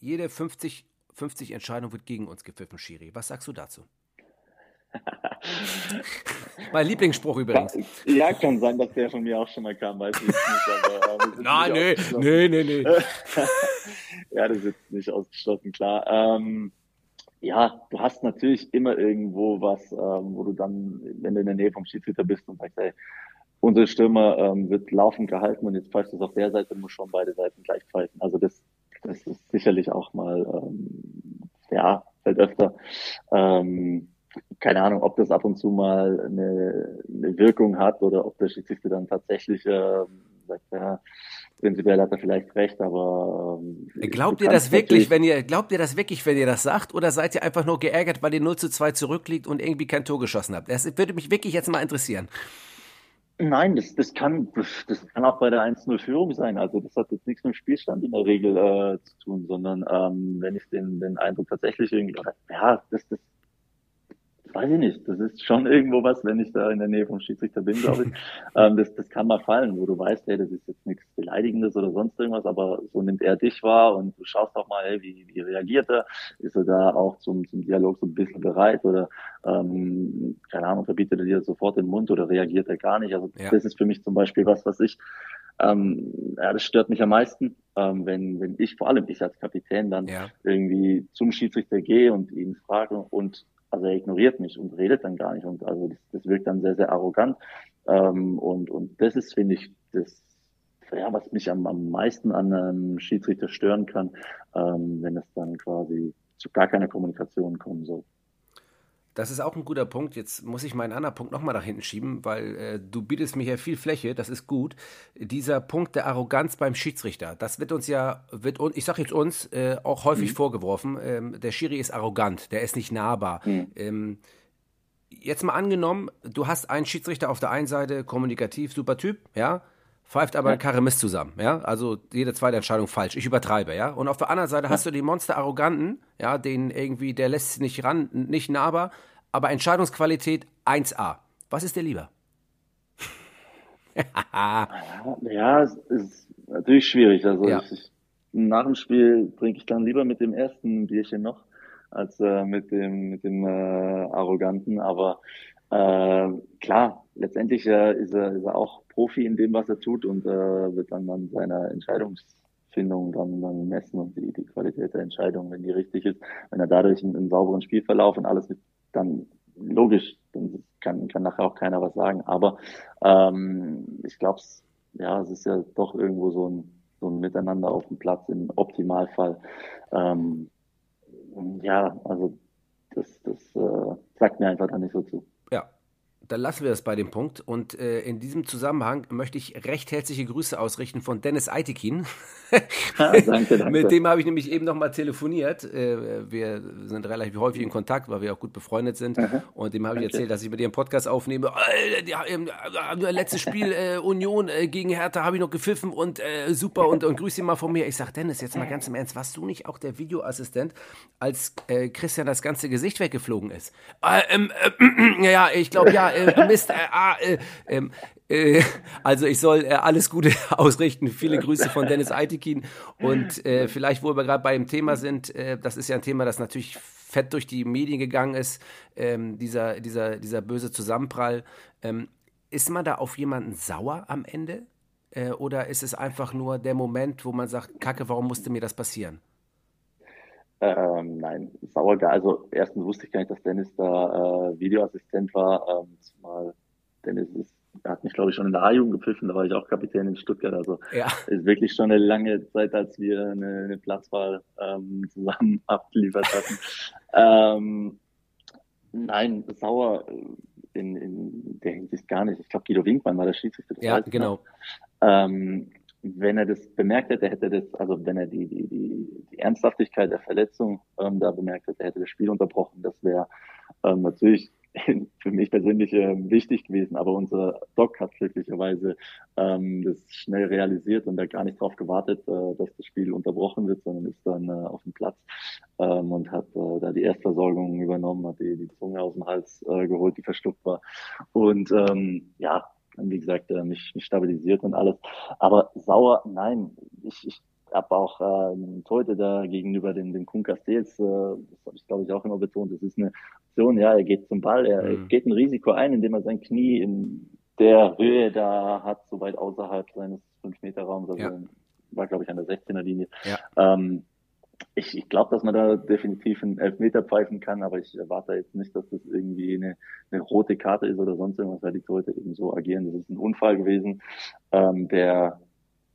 Speaker 3: jede 50 50 Entscheidungen wird gegen uns gepfiffen, Schiri. Was sagst du dazu? mein Lieblingsspruch übrigens.
Speaker 1: Ja, kann sein, dass der von mir auch schon mal kam, weiß ich nicht. Aber,
Speaker 3: äh, Nein, nee, nee, nee, nee.
Speaker 1: ja, das ist jetzt nicht ausgeschlossen, klar. Ähm, ja, du hast natürlich immer irgendwo was, ähm, wo du dann, wenn du in der Nähe vom Schiedsrichter bist und sagst, ey, unser Stürmer ähm, wird laufend gehalten und jetzt pfeift es auf der Seite, muss schon beide Seiten gleich pfeifen. Also das, das ist sicherlich auch mal, ähm, ja, halt öfter. Ähm, keine Ahnung, ob das ab und zu mal eine, eine Wirkung hat oder ob der Schiedsrichter dann tatsächlich äh, sagt, ja, prinzipiell hat er vielleicht recht, aber
Speaker 3: ähm, glaubt ihr das wirklich, wenn ihr glaubt ihr das wirklich, wenn ihr das sagt, oder seid ihr einfach nur geärgert, weil ihr 0 zu 2 zurückliegt und irgendwie kein Tor geschossen habt? Das würde mich wirklich jetzt mal interessieren.
Speaker 1: Nein, das, das kann das kann auch bei der 1-0-Führung sein. Also das hat jetzt nichts mit dem Spielstand in der Regel äh, zu tun, sondern ähm, wenn ich den, den Eindruck tatsächlich irgendwie, ja, das, das weiß ich nicht. Das ist schon irgendwo was, wenn ich da in der Nähe vom Schiedsrichter bin, glaube ich. ähm, das, das kann mal fallen, wo du weißt, hey, das ist jetzt nichts Beleidigendes oder sonst irgendwas, aber so nimmt er dich wahr und du schaust auch mal, hey, wie, wie reagiert er? Ist er da auch zum, zum Dialog so ein bisschen bereit oder ähm, keine Ahnung, verbietet er dir sofort den Mund oder reagiert er gar nicht? Also ja. das ist für mich zum Beispiel was, was ich ähm, ja, das stört mich am meisten, ähm, wenn, wenn ich, vor allem ich als Kapitän, dann ja. irgendwie zum Schiedsrichter gehe und ihn frage und also er ignoriert mich und redet dann gar nicht. Und also das, das wirkt dann sehr, sehr arrogant. Ähm, und, und das ist, finde ich, das, ja, was mich am, am meisten an einem Schiedsrichter stören kann, ähm, wenn es dann quasi zu gar keiner Kommunikation kommen soll.
Speaker 3: Das ist auch ein guter Punkt. Jetzt muss ich meinen anderen Punkt nochmal nach hinten schieben, weil äh, du bietest mir hier viel Fläche, das ist gut. Dieser Punkt der Arroganz beim Schiedsrichter, das wird uns ja, wird ich sage jetzt uns, äh, auch häufig mhm. vorgeworfen. Ähm, der Schiri ist arrogant, der ist nicht nahbar. Mhm. Ähm, jetzt mal angenommen, du hast einen Schiedsrichter auf der einen Seite, kommunikativ, super Typ, ja, pfeift aber ja. Mist zusammen, ja, also jede zweite Entscheidung falsch, ich übertreibe, ja, und auf der anderen Seite ja. hast du die Monster Arroganten, ja, den irgendwie, der lässt nicht ran, nicht nahbar, aber Entscheidungsqualität 1A. Was ist dir lieber?
Speaker 1: ja, es ist natürlich schwierig, also ja. ich, nach dem Spiel trinke ich dann lieber mit dem ersten Bierchen noch, als äh, mit dem, mit dem äh, Arroganten, aber äh, klar, letztendlich äh, ist, er, ist er auch Profi in dem, was er tut und äh, wird dann an seiner Entscheidungsfindung dann, dann messen und die, die Qualität der Entscheidung, wenn die richtig ist. Wenn er dadurch einen, einen sauberen Spielverlauf und alles mit, dann logisch, dann kann, kann nachher auch keiner was sagen. Aber ähm, ich glaube, ja, es ist ja doch irgendwo so ein, so ein Miteinander auf dem Platz im Optimalfall. Ähm, ja, also das, das äh, sagt mir einfach da nicht so zu
Speaker 3: dann lassen wir das bei dem Punkt. Und äh, in diesem Zusammenhang möchte ich recht herzliche Grüße ausrichten von Dennis Eitekin.
Speaker 1: ah, danke, danke.
Speaker 3: Mit dem habe ich nämlich eben nochmal telefoniert. Äh, wir sind relativ häufig in Kontakt, weil wir auch gut befreundet sind. Aha. Und dem habe ich erzählt, dass ich mit dir einen Podcast aufnehme. Äh, letztes Spiel äh, Union äh, gegen Hertha habe ich noch gepfiffen und äh, super und, und grüß ihn mal von mir. Ich sage, Dennis, jetzt mal ganz im Ernst, warst du nicht auch der Videoassistent, als Christian das ganze Gesicht weggeflogen ist? Äh, ähm, äh, ja, ich glaube, ja, äh, Mist, äh, ah, äh, ähm, äh, also ich soll äh, alles Gute ausrichten. Viele Grüße von Dennis Eitekin. Und äh, vielleicht, wo wir gerade bei dem Thema sind, das ist ja ein Thema, das natürlich fett durch die Medien gegangen ist, ähm, dieser, dieser, dieser böse Zusammenprall. Ähm, ist man da auf jemanden sauer am Ende? Oder ist es einfach nur der Moment, wo man sagt, Kacke, warum musste mir das passieren?
Speaker 1: Ähm, nein, sauer. Also erstens wusste ich gar nicht, dass Dennis da äh, Videoassistent war. Ähm, zumal Dennis ist, hat mich, glaube ich, schon in der A-Jugend gepfiffen, da war ich auch Kapitän in Stuttgart. Also ja. ist wirklich schon eine lange Zeit, als wir eine, eine Platzwahl ähm, zusammen abgeliefert hatten. ähm, nein, sauer in, in der Hinsicht gar nicht. Ich glaube, Guido Winkmann war der Schiedsrichter.
Speaker 3: Ja, genau.
Speaker 1: Ähm, wenn er das bemerkt hätte, hätte das, also wenn er die, die, die, die Ernsthaftigkeit der Verletzung ähm, da bemerkt hätte, hätte das Spiel unterbrochen. Das wäre ähm, natürlich für mich persönlich äh, wichtig gewesen, aber unser Doc hat glücklicherweise ähm, das schnell realisiert und hat gar nicht darauf gewartet, äh, dass das Spiel unterbrochen wird, sondern ist dann äh, auf dem Platz ähm, und hat äh, da die Erstversorgung übernommen, hat die, die Zunge aus dem Hals äh, geholt, die verschluckt war. Und ähm, ja, wie gesagt, äh, mich, mich stabilisiert und alles. Aber sauer, nein, ich, ich habe auch äh, heute da gegenüber den, den Kun Castells, äh, das habe ich glaube ich auch immer betont, das ist eine Option, ja, er geht zum Ball, er mhm. geht ein Risiko ein, indem er sein Knie in der Höhe da hat, so weit außerhalb seines 5-Meter-Raums, also ja. war glaube ich an der 16er Linie. Ja. Ähm, ich, ich glaube, dass man da definitiv einen Elfmeter pfeifen kann, aber ich erwarte jetzt nicht, dass das irgendwie eine, eine rote Karte ist oder sonst irgendwas, weil die Leute eben so agieren. Das ist ein Unfall gewesen, ähm, der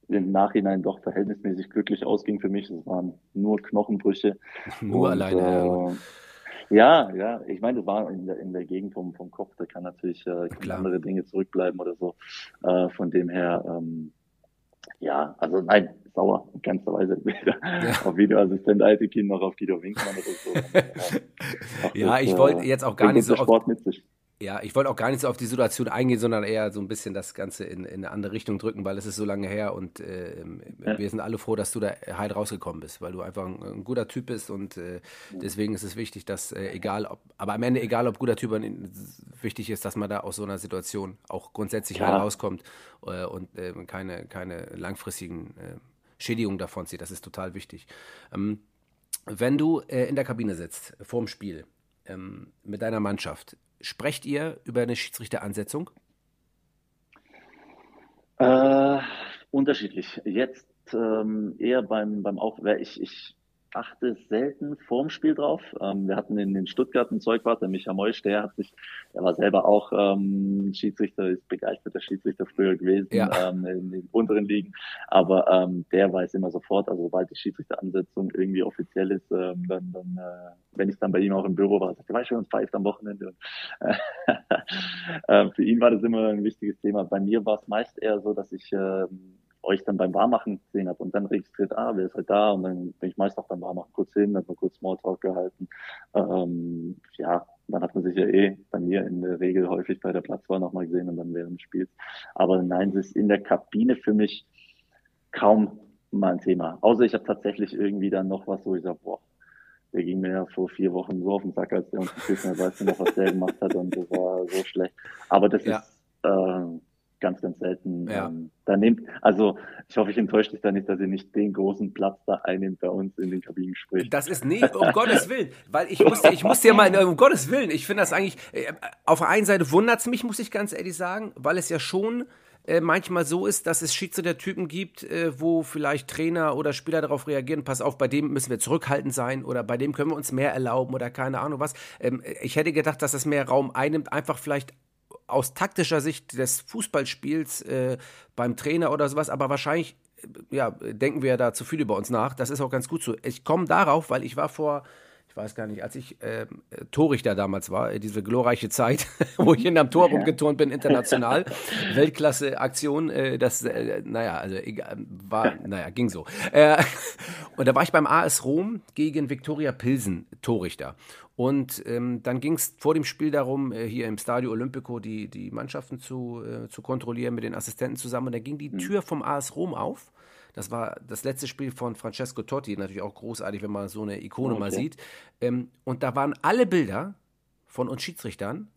Speaker 1: im Nachhinein doch verhältnismäßig glücklich ausging für mich. Es waren nur Knochenbrüche.
Speaker 3: Nur und, alleine.
Speaker 1: Äh, ja, ja, ich meine, das war in der, in der Gegend vom, vom Kopf, da kann natürlich äh, andere Dinge zurückbleiben oder so. Äh, von dem her, ähm, ja, also nein, sauer, in keinster Weise. Weder ja. auf Videoassistent Altekin noch auf Guido Winkmann oder so.
Speaker 3: ja, ich wollte jetzt auch gar nicht so
Speaker 1: sich.
Speaker 3: Ja, ich wollte auch gar nicht so auf die Situation eingehen, sondern eher so ein bisschen das Ganze in, in eine andere Richtung drücken, weil es ist so lange her und äh, ja. wir sind alle froh, dass du da heil rausgekommen bist, weil du einfach ein, ein guter Typ bist und äh, deswegen ist es wichtig, dass äh, egal ob, aber am Ende egal ob guter Typ, wichtig ist, dass man da aus so einer Situation auch grundsätzlich ja. heil rauskommt äh, und äh, keine, keine langfristigen äh, Schädigungen davon zieht. Das ist total wichtig. Ähm, wenn du in der Kabine sitzt, vorm Spiel, ähm, mit deiner Mannschaft, Sprecht ihr über eine Schiedsrichteransetzung?
Speaker 1: Äh, unterschiedlich. Jetzt ähm, eher beim, beim Auf, ich, ich achte selten vorm Spiel drauf. Ähm, wir hatten in den Stuttgart einen Zeugwart, der Micha Meusch, der hat sich, der war selber auch ähm, Schiedsrichter, ist begeisterter Schiedsrichter früher gewesen ja. ähm, in den unteren Ligen. Aber ähm, der weiß immer sofort, also sobald die Schiedsrichteransetzung irgendwie offiziell ist, ähm, dann, dann äh, wenn ich dann bei ihm auch im Büro war, sagt er, weißt du, uns pfeift am Wochenende. Und, äh, für ihn war das immer ein wichtiges Thema. Bei mir war es meist eher so, dass ich äh, euch dann beim Warmachen gesehen habe und dann registriert, ah, wer ist halt da? Und dann bin ich meist auch beim Warmachen kurz hin, dann mal kurz Smalltalk gehalten. Ähm, ja, dann hat man sich ja eh bei mir in der Regel häufig bei der Platzwahl nochmal gesehen und dann während des Spiels. Aber nein, es ist in der Kabine für mich kaum mal ein Thema. Außer ich habe tatsächlich irgendwie dann noch was, wo ich sage, boah, der ging mir ja vor vier Wochen so auf den Sack, als der uns geküsst hat, weißt du noch, was der gemacht hat und das war so schlecht. Aber das ja. ist äh, ganz, ganz selten ja. ähm, da nehmt. Also ich hoffe, ich enttäusche dich da nicht, dass ihr nicht den großen Platz da einnimmt bei uns in den Kabinengesprächen.
Speaker 3: Das ist nie, um Gottes Willen, weil ich musste, ich musste ja mal, um Gottes Willen, ich finde das eigentlich, äh, auf der einen Seite wundert es mich, muss ich ganz ehrlich sagen, weil es ja schon äh, manchmal so ist, dass es Schiedsrichter-Typen gibt, äh, wo vielleicht Trainer oder Spieler darauf reagieren, pass auf, bei dem müssen wir zurückhaltend sein oder bei dem können wir uns mehr erlauben oder keine Ahnung was. Ähm, ich hätte gedacht, dass das mehr Raum einnimmt, einfach vielleicht aus taktischer Sicht des Fußballspiels äh, beim Trainer oder sowas, aber wahrscheinlich äh, ja, denken wir ja da zu viel über uns nach. Das ist auch ganz gut so. Ich komme darauf, weil ich war vor, ich weiß gar nicht, als ich äh, Torrichter damals war, diese glorreiche Zeit, wo ich in einem Tor rumgeturnt bin, international, Weltklasse-Aktion, äh, das, äh, naja, also war, naja, ging so. Äh, und da war ich beim AS Rom gegen Viktoria Pilsen, Torrichter. Und ähm, dann ging es vor dem Spiel darum, äh, hier im Stadio Olimpico die, die Mannschaften zu, äh, zu kontrollieren mit den Assistenten zusammen. Und da ging die mhm. Tür vom AS Rom auf. Das war das letzte Spiel von Francesco Totti, natürlich auch großartig, wenn man so eine Ikone okay. mal sieht. Ähm, und da waren alle Bilder von uns Schiedsrichtern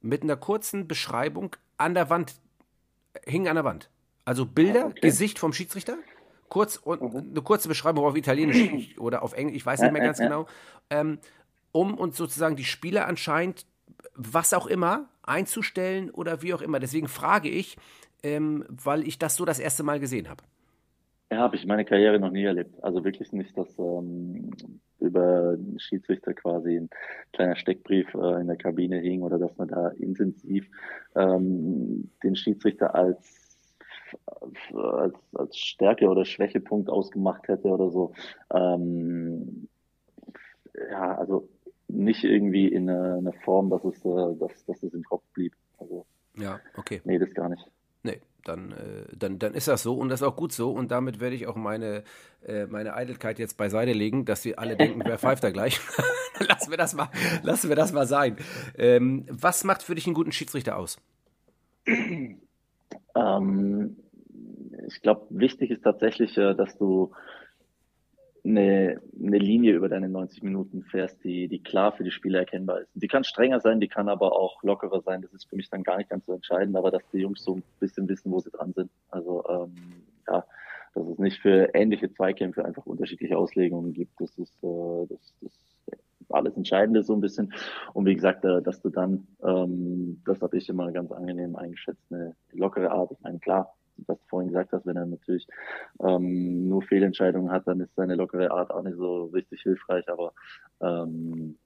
Speaker 3: mit einer kurzen Beschreibung an der Wand, hingen an der Wand. Also Bilder, okay. Gesicht vom Schiedsrichter, kurz und mhm. eine kurze Beschreibung auf Italienisch oder auf Englisch, ich weiß nicht mehr ganz genau. Ähm, um uns sozusagen die Spieler anscheinend, was auch immer, einzustellen oder wie auch immer. Deswegen frage ich, ähm, weil ich das so das erste Mal gesehen habe.
Speaker 1: Ja, habe ich meine Karriere noch nie erlebt. Also wirklich nicht, dass ähm, über den Schiedsrichter quasi ein kleiner Steckbrief äh, in der Kabine hing oder dass man da intensiv ähm, den Schiedsrichter als, als, als Stärke oder Schwächepunkt ausgemacht hätte oder so. Ähm, ja, also nicht irgendwie in einer Form, dass es, äh, dass, dass es im Kopf blieb. Also,
Speaker 3: ja, okay.
Speaker 1: Nee, das gar nicht.
Speaker 3: Nee, dann, äh, dann, dann ist das so und das ist auch gut so und damit werde ich auch meine, äh, meine Eitelkeit jetzt beiseite legen, dass sie alle denken, wer pfeift da gleich. lassen, wir das mal, lassen wir das mal sein. Ähm, was macht für dich einen guten Schiedsrichter aus?
Speaker 1: Ähm, ich glaube, wichtig ist tatsächlich, äh, dass du eine, eine Linie über deine 90 Minuten fährst, die, die klar für die Spieler erkennbar ist. Die kann strenger sein, die kann aber auch lockerer sein. Das ist für mich dann gar nicht ganz so entscheidend, aber dass die Jungs so ein bisschen wissen, wo sie dran sind. Also ähm, ja, dass es nicht für ähnliche Zweikämpfe einfach unterschiedliche Auslegungen gibt. Das ist, äh, das, das alles Entscheidende so ein bisschen. Und wie gesagt, äh, dass du dann, ähm, das habe ich immer ganz angenehm eingeschätzt, eine lockere Art. Ich meine, klar, was du vorhin gesagt hast, wenn er natürlich ähm, nur Fehlentscheidungen hat, dann ist seine lockere Art auch nicht so richtig hilfreich. Aber ähm,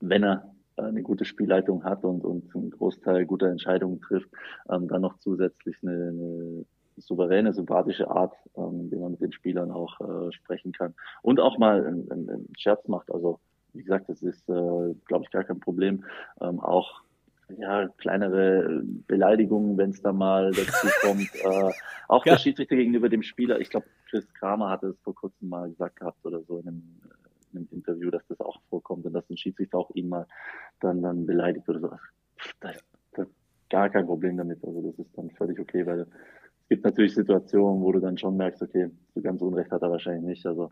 Speaker 1: wenn er eine gute Spielleitung hat und, und einen Großteil guter Entscheidungen trifft, ähm, dann noch zusätzlich eine, eine souveräne, sympathische Art, ähm, wie man mit den Spielern auch äh, sprechen kann und auch mal einen, einen Scherz macht. Also wie gesagt, das ist, äh, glaube ich, gar kein Problem. Ähm, auch ja, kleinere Beleidigungen, wenn es da mal dazu kommt. äh, auch ja. der Schiedsrichter gegenüber dem Spieler. Ich glaube, Chris Kramer hatte es vor kurzem mal gesagt gehabt oder so in einem, in einem Interview, dass das auch vorkommt und dass ein Schiedsrichter auch ihn mal dann, dann beleidigt oder so. Da, da, gar kein Problem damit. Also das ist dann völlig okay, weil gibt natürlich Situationen, wo du dann schon merkst, okay, so ganz Unrecht hat er wahrscheinlich nicht. Also,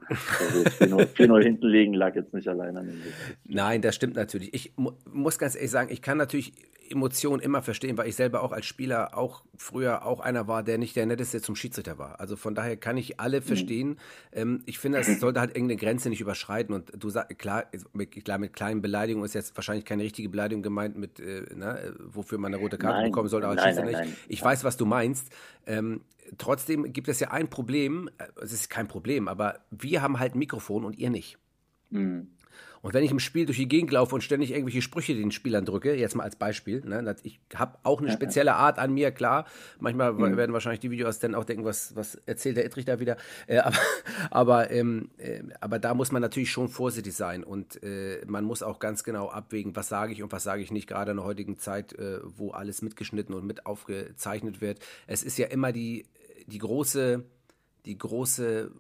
Speaker 1: also 4-0 hinten liegen lag jetzt nicht allein an dem
Speaker 3: Nein, das stimmt natürlich. Ich mu muss ganz ehrlich sagen, ich kann natürlich Emotionen immer verstehen, weil ich selber auch als Spieler auch früher auch einer war, der nicht der netteste zum Schiedsrichter war. Also von daher kann ich alle mhm. verstehen. Mhm. Ähm, ich finde, es sollte halt irgendeine Grenze nicht überschreiten. Und du sagst, klar, mit, klar, mit kleinen Beleidigungen ist jetzt wahrscheinlich keine richtige Beleidigung gemeint, mit, äh, ne, wofür man eine rote Karte nein, bekommen sollte, aber nein, nein, nicht. Ich weiß, was du meinst. Ähm, trotzdem gibt es ja ein Problem, äh, es ist kein Problem, aber wir haben halt ein Mikrofon und ihr nicht. Mhm. Und wenn ich im Spiel durch die Gegend laufe und ständig irgendwelche Sprüche den Spielern drücke, jetzt mal als Beispiel, ne, ich habe auch eine spezielle Art an mir, klar. Manchmal mhm. werden wahrscheinlich die Videos dann auch denken, was, was erzählt der Ittrich da wieder. Äh, aber, aber, ähm, äh, aber da muss man natürlich schon vorsichtig sein und äh, man muss auch ganz genau abwägen, was sage ich und was sage ich nicht, gerade in der heutigen Zeit, äh, wo alles mitgeschnitten und mit aufgezeichnet wird. Es ist ja immer die, die große, die große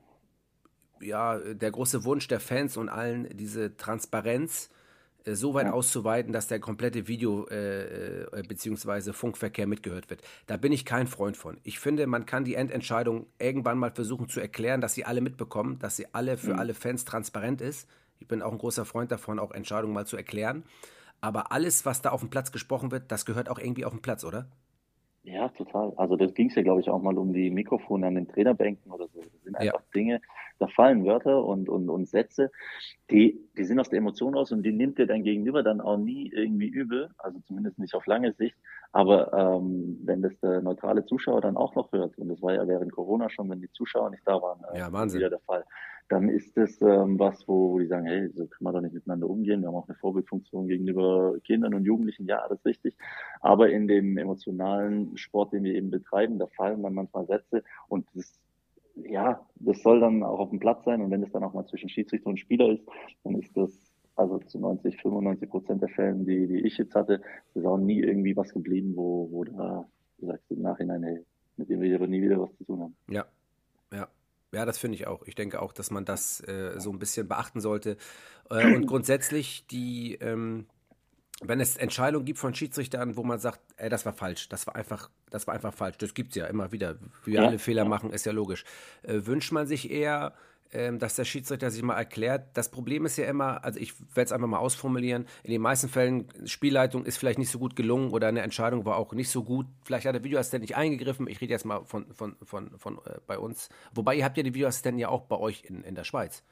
Speaker 3: ja, der große Wunsch der Fans und allen, diese Transparenz äh, so weit ja. auszuweiten, dass der komplette Video- äh, äh, bzw. Funkverkehr mitgehört wird. Da bin ich kein Freund von. Ich finde, man kann die Endentscheidung irgendwann mal versuchen zu erklären, dass sie alle mitbekommen, dass sie alle für mhm. alle Fans transparent ist. Ich bin auch ein großer Freund davon, auch Entscheidungen mal zu erklären. Aber alles, was da auf dem Platz gesprochen wird, das gehört auch irgendwie auf den Platz, oder?
Speaker 1: Ja, total. Also das ging es ja, glaube ich, auch mal um die Mikrofone an den Trainerbänken oder so. Das sind einfach ja. Dinge, da fallen Wörter und, und, und Sätze, die, die sind aus der Emotion raus und die nimmt dir dein Gegenüber dann auch nie irgendwie übel, also zumindest nicht auf lange Sicht. Aber ähm, wenn das der neutrale Zuschauer dann auch noch hört, und das war ja während Corona schon, wenn die Zuschauer nicht da waren,
Speaker 3: äh, ja, Wahnsinn.
Speaker 1: wieder der Fall, dann ist das ähm, was, wo, wo die sagen, hey, so kann man doch nicht miteinander umgehen. Wir haben auch eine Vorbildfunktion gegenüber Kindern und Jugendlichen, ja, alles richtig. Aber in dem emotionalen Sport, den wir eben betreiben, da fallen dann manchmal Sätze und das ja, das soll dann auch auf dem Platz sein und wenn es dann auch mal zwischen Schiedsrichter und Spieler ist, dann ist das also zu 90, 95 Prozent der Fällen, die, die ich jetzt hatte, ist auch nie irgendwie was geblieben, wo, wo da, du sagst im Nachhinein, hey, mit dem wir aber nie wieder was zu tun haben.
Speaker 3: Ja, ja. Ja, das finde ich auch. Ich denke auch, dass man das äh, so ein bisschen beachten sollte. Äh, und grundsätzlich die, ähm, wenn es Entscheidungen gibt von Schiedsrichtern, wo man sagt, ey, das war falsch, das war einfach, das war einfach falsch. Das gibt es ja immer wieder. Wie wir ja, alle Fehler ja. machen, ist ja logisch. Äh, wünscht man sich eher, ähm, dass der Schiedsrichter sich mal erklärt. Das Problem ist ja immer, also ich werde es einfach mal ausformulieren, in den meisten Fällen, Spielleitung ist vielleicht nicht so gut gelungen oder eine Entscheidung war auch nicht so gut. Vielleicht hat der Videoassistent nicht eingegriffen. Ich rede jetzt mal von, von, von, von äh, bei uns. Wobei ihr habt ja die Videoassistenten ja auch bei euch in, in der Schweiz.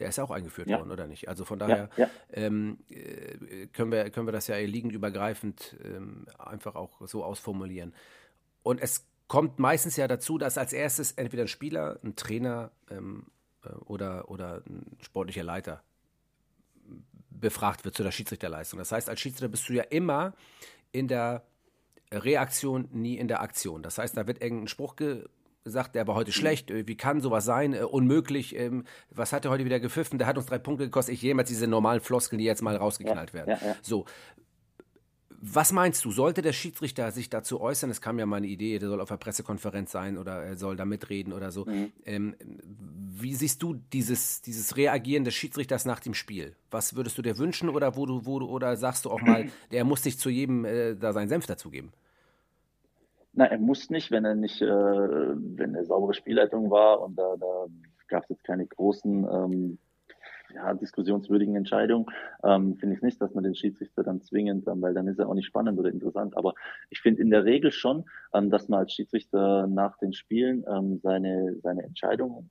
Speaker 3: Der ist ja auch eingeführt ja. worden, oder nicht? Also von daher ja, ja. Ähm, äh, können, wir, können wir das ja liegend übergreifend ähm, einfach auch so ausformulieren. Und es kommt meistens ja dazu, dass als erstes entweder ein Spieler, ein Trainer ähm, äh, oder, oder ein sportlicher Leiter befragt wird zu der Schiedsrichterleistung. Das heißt, als Schiedsrichter bist du ja immer in der Reaktion, nie in der Aktion. Das heißt, da wird irgendein Spruch ge sagt, der war heute schlecht, äh, wie kann sowas sein, äh, unmöglich, ähm, was hat er heute wieder gepfiffen, der hat uns drei Punkte gekostet, ich jemals diese normalen Floskeln, die jetzt mal rausgeknallt ja, werden. Ja, ja. So, was meinst du, sollte der Schiedsrichter sich dazu äußern? Es kam ja mal eine Idee, der soll auf der Pressekonferenz sein oder er soll da mitreden oder so. Mhm. Ähm, wie siehst du dieses, dieses Reagieren des Schiedsrichters nach dem Spiel? Was würdest du dir wünschen oder wo du, wo du, oder sagst du auch mal, der muss sich zu jedem äh, da seinen Senf dazugeben?
Speaker 1: Na, er muss nicht, wenn er nicht, äh, wenn er saubere Spielleitung war und da, da gab es jetzt keine großen ähm, ja, diskussionswürdigen Entscheidungen, ähm, finde ich nicht, dass man den Schiedsrichter dann zwingend, ähm, weil dann ist er auch nicht spannend oder interessant. Aber ich finde in der Regel schon, ähm, dass man als Schiedsrichter nach den Spielen ähm, seine, seine Entscheidung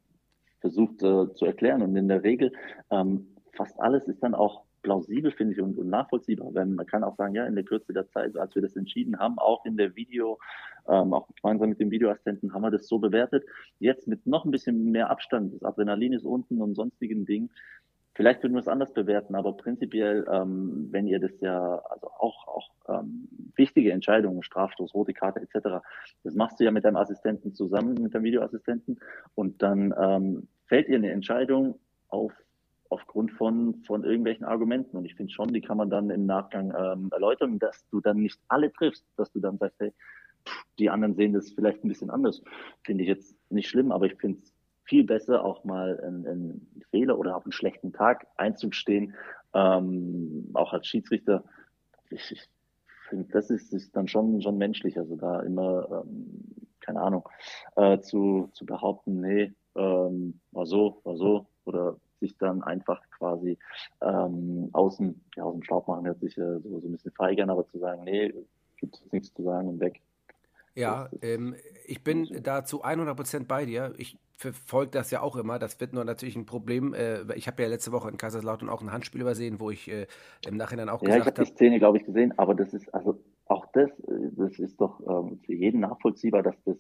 Speaker 1: versucht äh, zu erklären. Und in der Regel ähm, fast alles ist dann auch plausibel, finde ich, und, und nachvollziehbar. Wenn man kann auch sagen, ja, in der Kürze der Zeit, als wir das entschieden haben, auch in der Video, ähm, auch gemeinsam mit dem Videoassistenten haben wir das so bewertet. Jetzt mit noch ein bisschen mehr Abstand, das Adrenalin ist unten und sonstigen Dingen. Vielleicht würden wir es anders bewerten, aber prinzipiell, ähm, wenn ihr das ja, also auch, auch ähm, wichtige Entscheidungen, Strafstoß, rote Karte etc., das machst du ja mit deinem Assistenten zusammen, mit deinem Videoassistenten und dann ähm, fällt ihr eine Entscheidung auf aufgrund von, von irgendwelchen Argumenten. Und ich finde schon, die kann man dann im Nachgang ähm, erläutern, dass du dann nicht alle triffst, dass du dann sagst, hey, die anderen sehen das vielleicht ein bisschen anders. Finde ich jetzt nicht schlimm, aber ich finde es viel besser, auch mal einen, Fehler oder auch einen schlechten Tag einzustehen, ähm, auch als Schiedsrichter. Ich, ich finde, das ist, ist dann schon, schon menschlich. Also da immer, ähm, keine Ahnung, äh, zu, zu behaupten, nee, ähm, war so, war so, oder sich dann einfach quasi ähm, außen, ja, aus dem Staub machen, hört sich äh, so, so ein bisschen feigern, aber zu sagen, nee, gibt es nichts zu sagen und weg.
Speaker 3: Ja, ähm, ich bin da zu 100% bei dir. Ich verfolge das ja auch immer. Das wird nur natürlich ein Problem. Äh, ich habe ja letzte Woche in Kaiserslautern auch ein Handspiel übersehen, wo ich äh, im Nachhinein auch
Speaker 1: ja, gesagt habe. Ja, ich habe die Szene, glaube ich, gesehen, aber das ist, also auch das, äh, das ist doch ähm, für jeden nachvollziehbar, dass das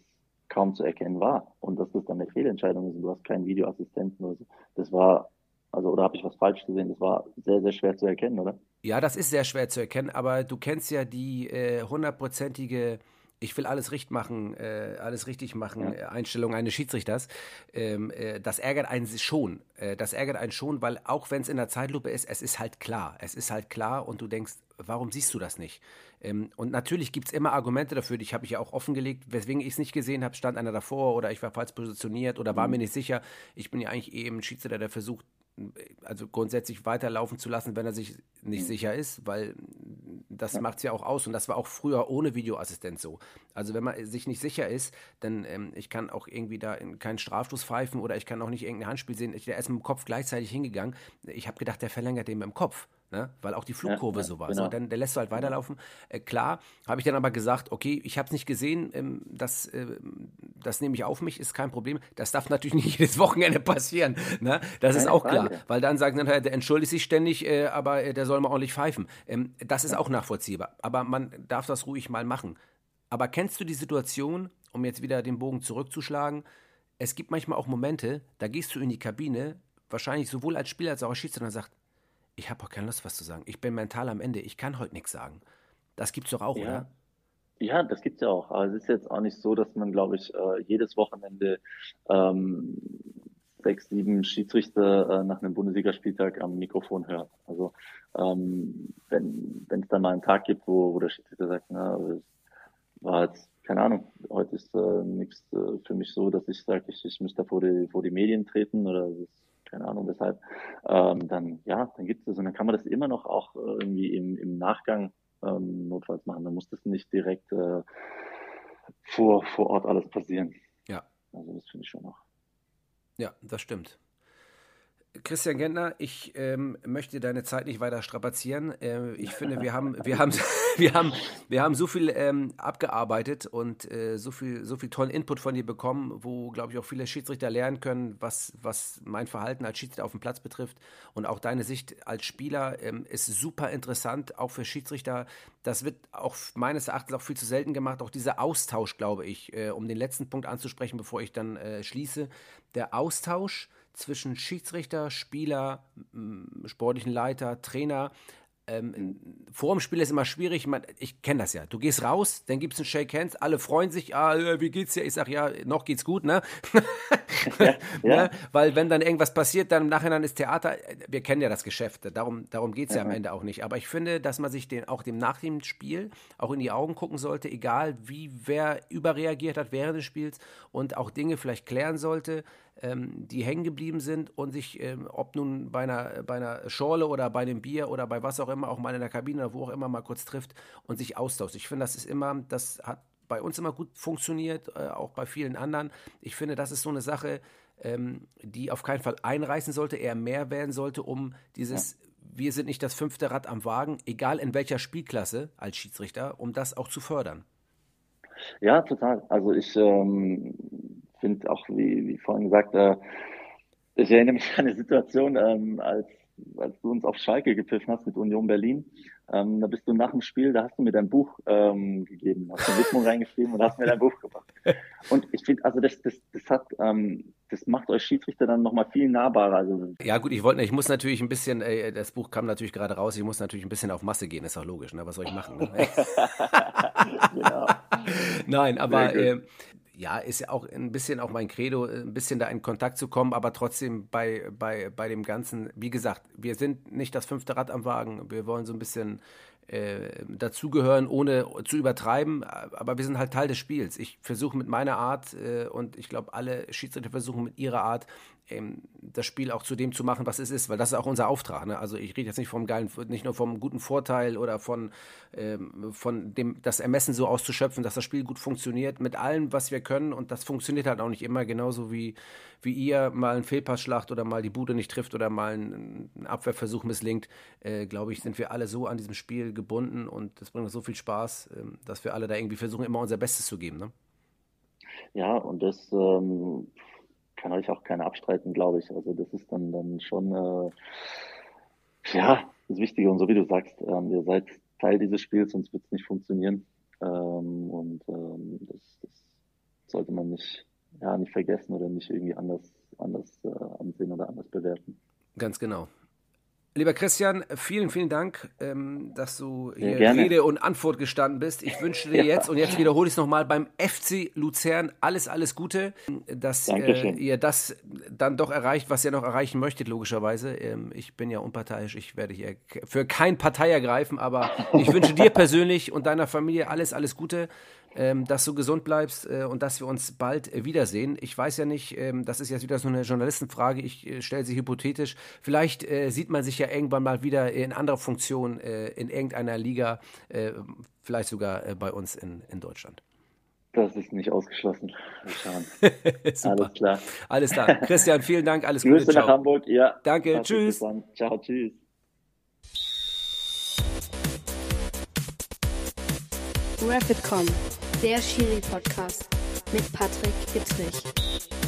Speaker 1: kaum zu erkennen war und dass das dann eine Fehlentscheidung ist und du hast keinen Videoassistenten oder so. Das war, also oder habe ich was falsch gesehen? Das war sehr, sehr schwer zu erkennen, oder?
Speaker 3: Ja, das ist sehr schwer zu erkennen, aber du kennst ja die äh, hundertprozentige äh, ich will alles richtig machen, äh, alles richtig machen, ja. Einstellung eines Schiedsrichters, ähm, äh, das ärgert einen schon. Äh, das ärgert einen schon, weil auch wenn es in der Zeitlupe ist, es ist halt klar. Es ist halt klar und du denkst, warum siehst du das nicht? Ähm, und natürlich gibt es immer Argumente dafür, die habe ich ja auch offengelegt, weswegen ich es nicht gesehen habe, stand einer davor oder ich war falsch positioniert oder war mhm. mir nicht sicher. Ich bin ja eigentlich eben ein Schiedsrichter, der versucht, also grundsätzlich weiterlaufen zu lassen, wenn er sich nicht mhm. sicher ist, weil das ja. macht es ja auch aus und das war auch früher ohne Videoassistent so. Also wenn man sich nicht sicher ist, dann ähm, ich kann auch irgendwie da keinen Strafstoß pfeifen oder ich kann auch nicht irgendein Handspiel sehen. Ich, der ist mit dem Kopf gleichzeitig hingegangen. Ich habe gedacht, der verlängert den mit dem Kopf. Ne? Weil auch die Flugkurve ja, so war. Genau. So, dann der lässt du halt weiterlaufen. Äh, klar, habe ich dann aber gesagt, okay, ich habe es nicht gesehen, ähm, das, äh, das nehme ich auf mich, ist kein Problem. Das darf natürlich nicht jedes Wochenende passieren. Ne? Das Keine ist auch Frage. klar. Weil dann sagen dann, der entschuldigt sich ständig, äh, aber äh, der soll mal ordentlich pfeifen. Ähm, das ist ja. auch nachvollziehbar. Aber man darf das ruhig mal machen. Aber kennst du die Situation, um jetzt wieder den Bogen zurückzuschlagen? Es gibt manchmal auch Momente, da gehst du in die Kabine, wahrscheinlich sowohl als Spieler als auch als Schiedsrichter und sagt, ich habe auch keine Lust, was zu sagen. Ich bin mental am Ende. Ich kann heute nichts sagen. Das gibt's doch auch,
Speaker 1: ja.
Speaker 3: oder?
Speaker 1: Ja, das gibt's ja auch. Aber es ist jetzt auch nicht so, dass man, glaube ich, äh, jedes Wochenende ähm, sechs, sieben Schiedsrichter äh, nach einem Bundesligaspieltag am Mikrofon hört. Also ähm, wenn es dann mal einen Tag gibt, wo, wo der Schiedsrichter sagt, na, es war jetzt, keine Ahnung, heute ist äh, nichts äh, für mich so, dass ich sage, ich, ich müsste vor die, vor die Medien treten oder ist keine Ahnung weshalb, ähm, dann ja, dann gibt es das und dann kann man das immer noch auch äh, irgendwie im, im Nachgang ähm, notfalls machen. Dann muss das nicht direkt äh, vor, vor Ort alles passieren.
Speaker 3: Ja.
Speaker 1: Also das finde ich schon noch.
Speaker 3: Ja, das stimmt. Christian Gentner, ich ähm, möchte deine Zeit nicht weiter strapazieren. Äh, ich finde, wir haben, wir haben, wir haben, wir haben so viel ähm, abgearbeitet und äh, so viel, so viel tollen Input von dir bekommen, wo, glaube ich, auch viele Schiedsrichter lernen können, was, was mein Verhalten als Schiedsrichter auf dem Platz betrifft. Und auch deine Sicht als Spieler ähm, ist super interessant, auch für Schiedsrichter. Das wird auch meines Erachtens auch viel zu selten gemacht. Auch dieser Austausch, glaube ich, äh, um den letzten Punkt anzusprechen, bevor ich dann äh, schließe. Der Austausch zwischen Schiedsrichter, Spieler, sportlichen Leiter, Trainer. Ähm, vor dem Spiel ist immer schwierig. Man, ich kenne das ja. Du gehst raus, dann gibt es ein Shake Hands, alle freuen sich. Ah, äh, wie geht's dir? Ich sage, ja, noch geht's gut, ne? ja, ja. ne? Weil wenn dann irgendwas passiert, dann im Nachhinein ist Theater. Wir kennen ja das Geschäft. Darum, darum geht es ja. ja am Ende auch nicht. Aber ich finde, dass man sich den, auch dem nach dem Spiel auch in die Augen gucken sollte, egal wie wer überreagiert hat während des Spiels und auch Dinge vielleicht klären sollte ähm, die hängen geblieben sind und sich, ähm, ob nun bei einer, bei einer Schorle oder bei einem Bier oder bei was auch immer, auch mal in der Kabine oder wo auch immer mal kurz trifft und sich austauscht. Ich finde, das ist immer, das hat bei uns immer gut funktioniert, äh, auch bei vielen anderen. Ich finde, das ist so eine Sache, ähm, die auf keinen Fall einreißen sollte, eher mehr werden sollte, um dieses ja. Wir sind nicht das fünfte Rad am Wagen, egal in welcher Spielklasse als Schiedsrichter, um das auch zu fördern.
Speaker 1: Ja, total. Also ich ähm, finde auch, wie, wie vorhin gesagt, äh, ich erinnere mich an eine Situation, ähm, als als du uns auf Schalke gepfiffen hast mit Union Berlin, ähm, da bist du nach dem Spiel, da hast du mir dein Buch ähm, gegeben, hast eine Widmung reingeschrieben und hast mir dein Buch gebracht. Und ich finde, also das, das, das hat, ähm, das macht euch Schiedsrichter dann nochmal viel nahbarer. Also,
Speaker 3: ja gut, ich wollte, ich muss natürlich ein bisschen, äh, das Buch kam natürlich gerade raus, ich muss natürlich ein bisschen auf Masse gehen, ist auch logisch, ne? Was soll ich machen? Ne? genau. Nein, aber äh, ja, ist ja auch ein bisschen auch mein Credo, ein bisschen da in Kontakt zu kommen, aber trotzdem bei, bei, bei dem Ganzen, wie gesagt, wir sind nicht das fünfte Rad am Wagen, wir wollen so ein bisschen äh, dazugehören, ohne zu übertreiben, aber wir sind halt Teil des Spiels. Ich versuche mit meiner Art äh, und ich glaube, alle Schiedsrichter versuchen mit ihrer Art das Spiel auch zu dem zu machen, was es ist, weil das ist auch unser Auftrag. Ne? Also ich rede jetzt nicht vom geilen, nicht nur vom guten Vorteil oder von, ähm, von dem, das Ermessen so auszuschöpfen, dass das Spiel gut funktioniert mit allem, was wir können und das funktioniert halt auch nicht immer, genauso wie, wie ihr mal einen Fehlpass schlacht oder mal die Bude nicht trifft oder mal einen, Abwehrversuch misslingt, äh, glaube ich, sind wir alle so an diesem Spiel gebunden und das bringt uns so viel Spaß, äh, dass wir alle da irgendwie versuchen, immer unser Bestes zu geben. Ne?
Speaker 1: Ja, und das ähm, kann euch auch keiner abstreiten, glaube ich. Also das ist dann, dann schon äh, ja das Wichtige. Und so wie du sagst, ähm, ihr seid Teil dieses Spiels, sonst wird es nicht funktionieren. Ähm, und ähm, das, das, sollte man nicht, ja, nicht vergessen oder nicht irgendwie anders, anders äh, ansehen oder anders bewerten.
Speaker 3: Ganz genau. Lieber Christian, vielen, vielen Dank, ähm, dass du hier Gerne. Rede und Antwort gestanden bist. Ich wünsche dir ja. jetzt, und jetzt wiederhole ich es nochmal, beim FC Luzern alles, alles Gute, dass äh, ihr das dann doch erreicht, was ihr noch erreichen möchtet, logischerweise. Ähm, ich bin ja unparteiisch, ich werde hier für kein Partei ergreifen, aber ich wünsche dir persönlich und deiner Familie alles, alles Gute ähm, dass du gesund bleibst äh, und dass wir uns bald äh, wiedersehen. Ich weiß ja nicht, ähm, das ist jetzt wieder so eine Journalistenfrage, ich äh, stelle sie hypothetisch. Vielleicht äh, sieht man sich ja irgendwann mal wieder in anderer Funktion äh, in irgendeiner Liga, äh, vielleicht sogar bei uns in, in Deutschland.
Speaker 1: Das ist nicht ausgeschlossen. Alles klar.
Speaker 3: Alles klar. Christian, vielen Dank. Alles
Speaker 1: Grüße Gute. Grüße nach Hamburg. Ja.
Speaker 3: Danke. Tschüss.
Speaker 1: Ciao. Tschüss.
Speaker 2: Rapidcom, der Schiri-Podcast mit Patrick Ittrich.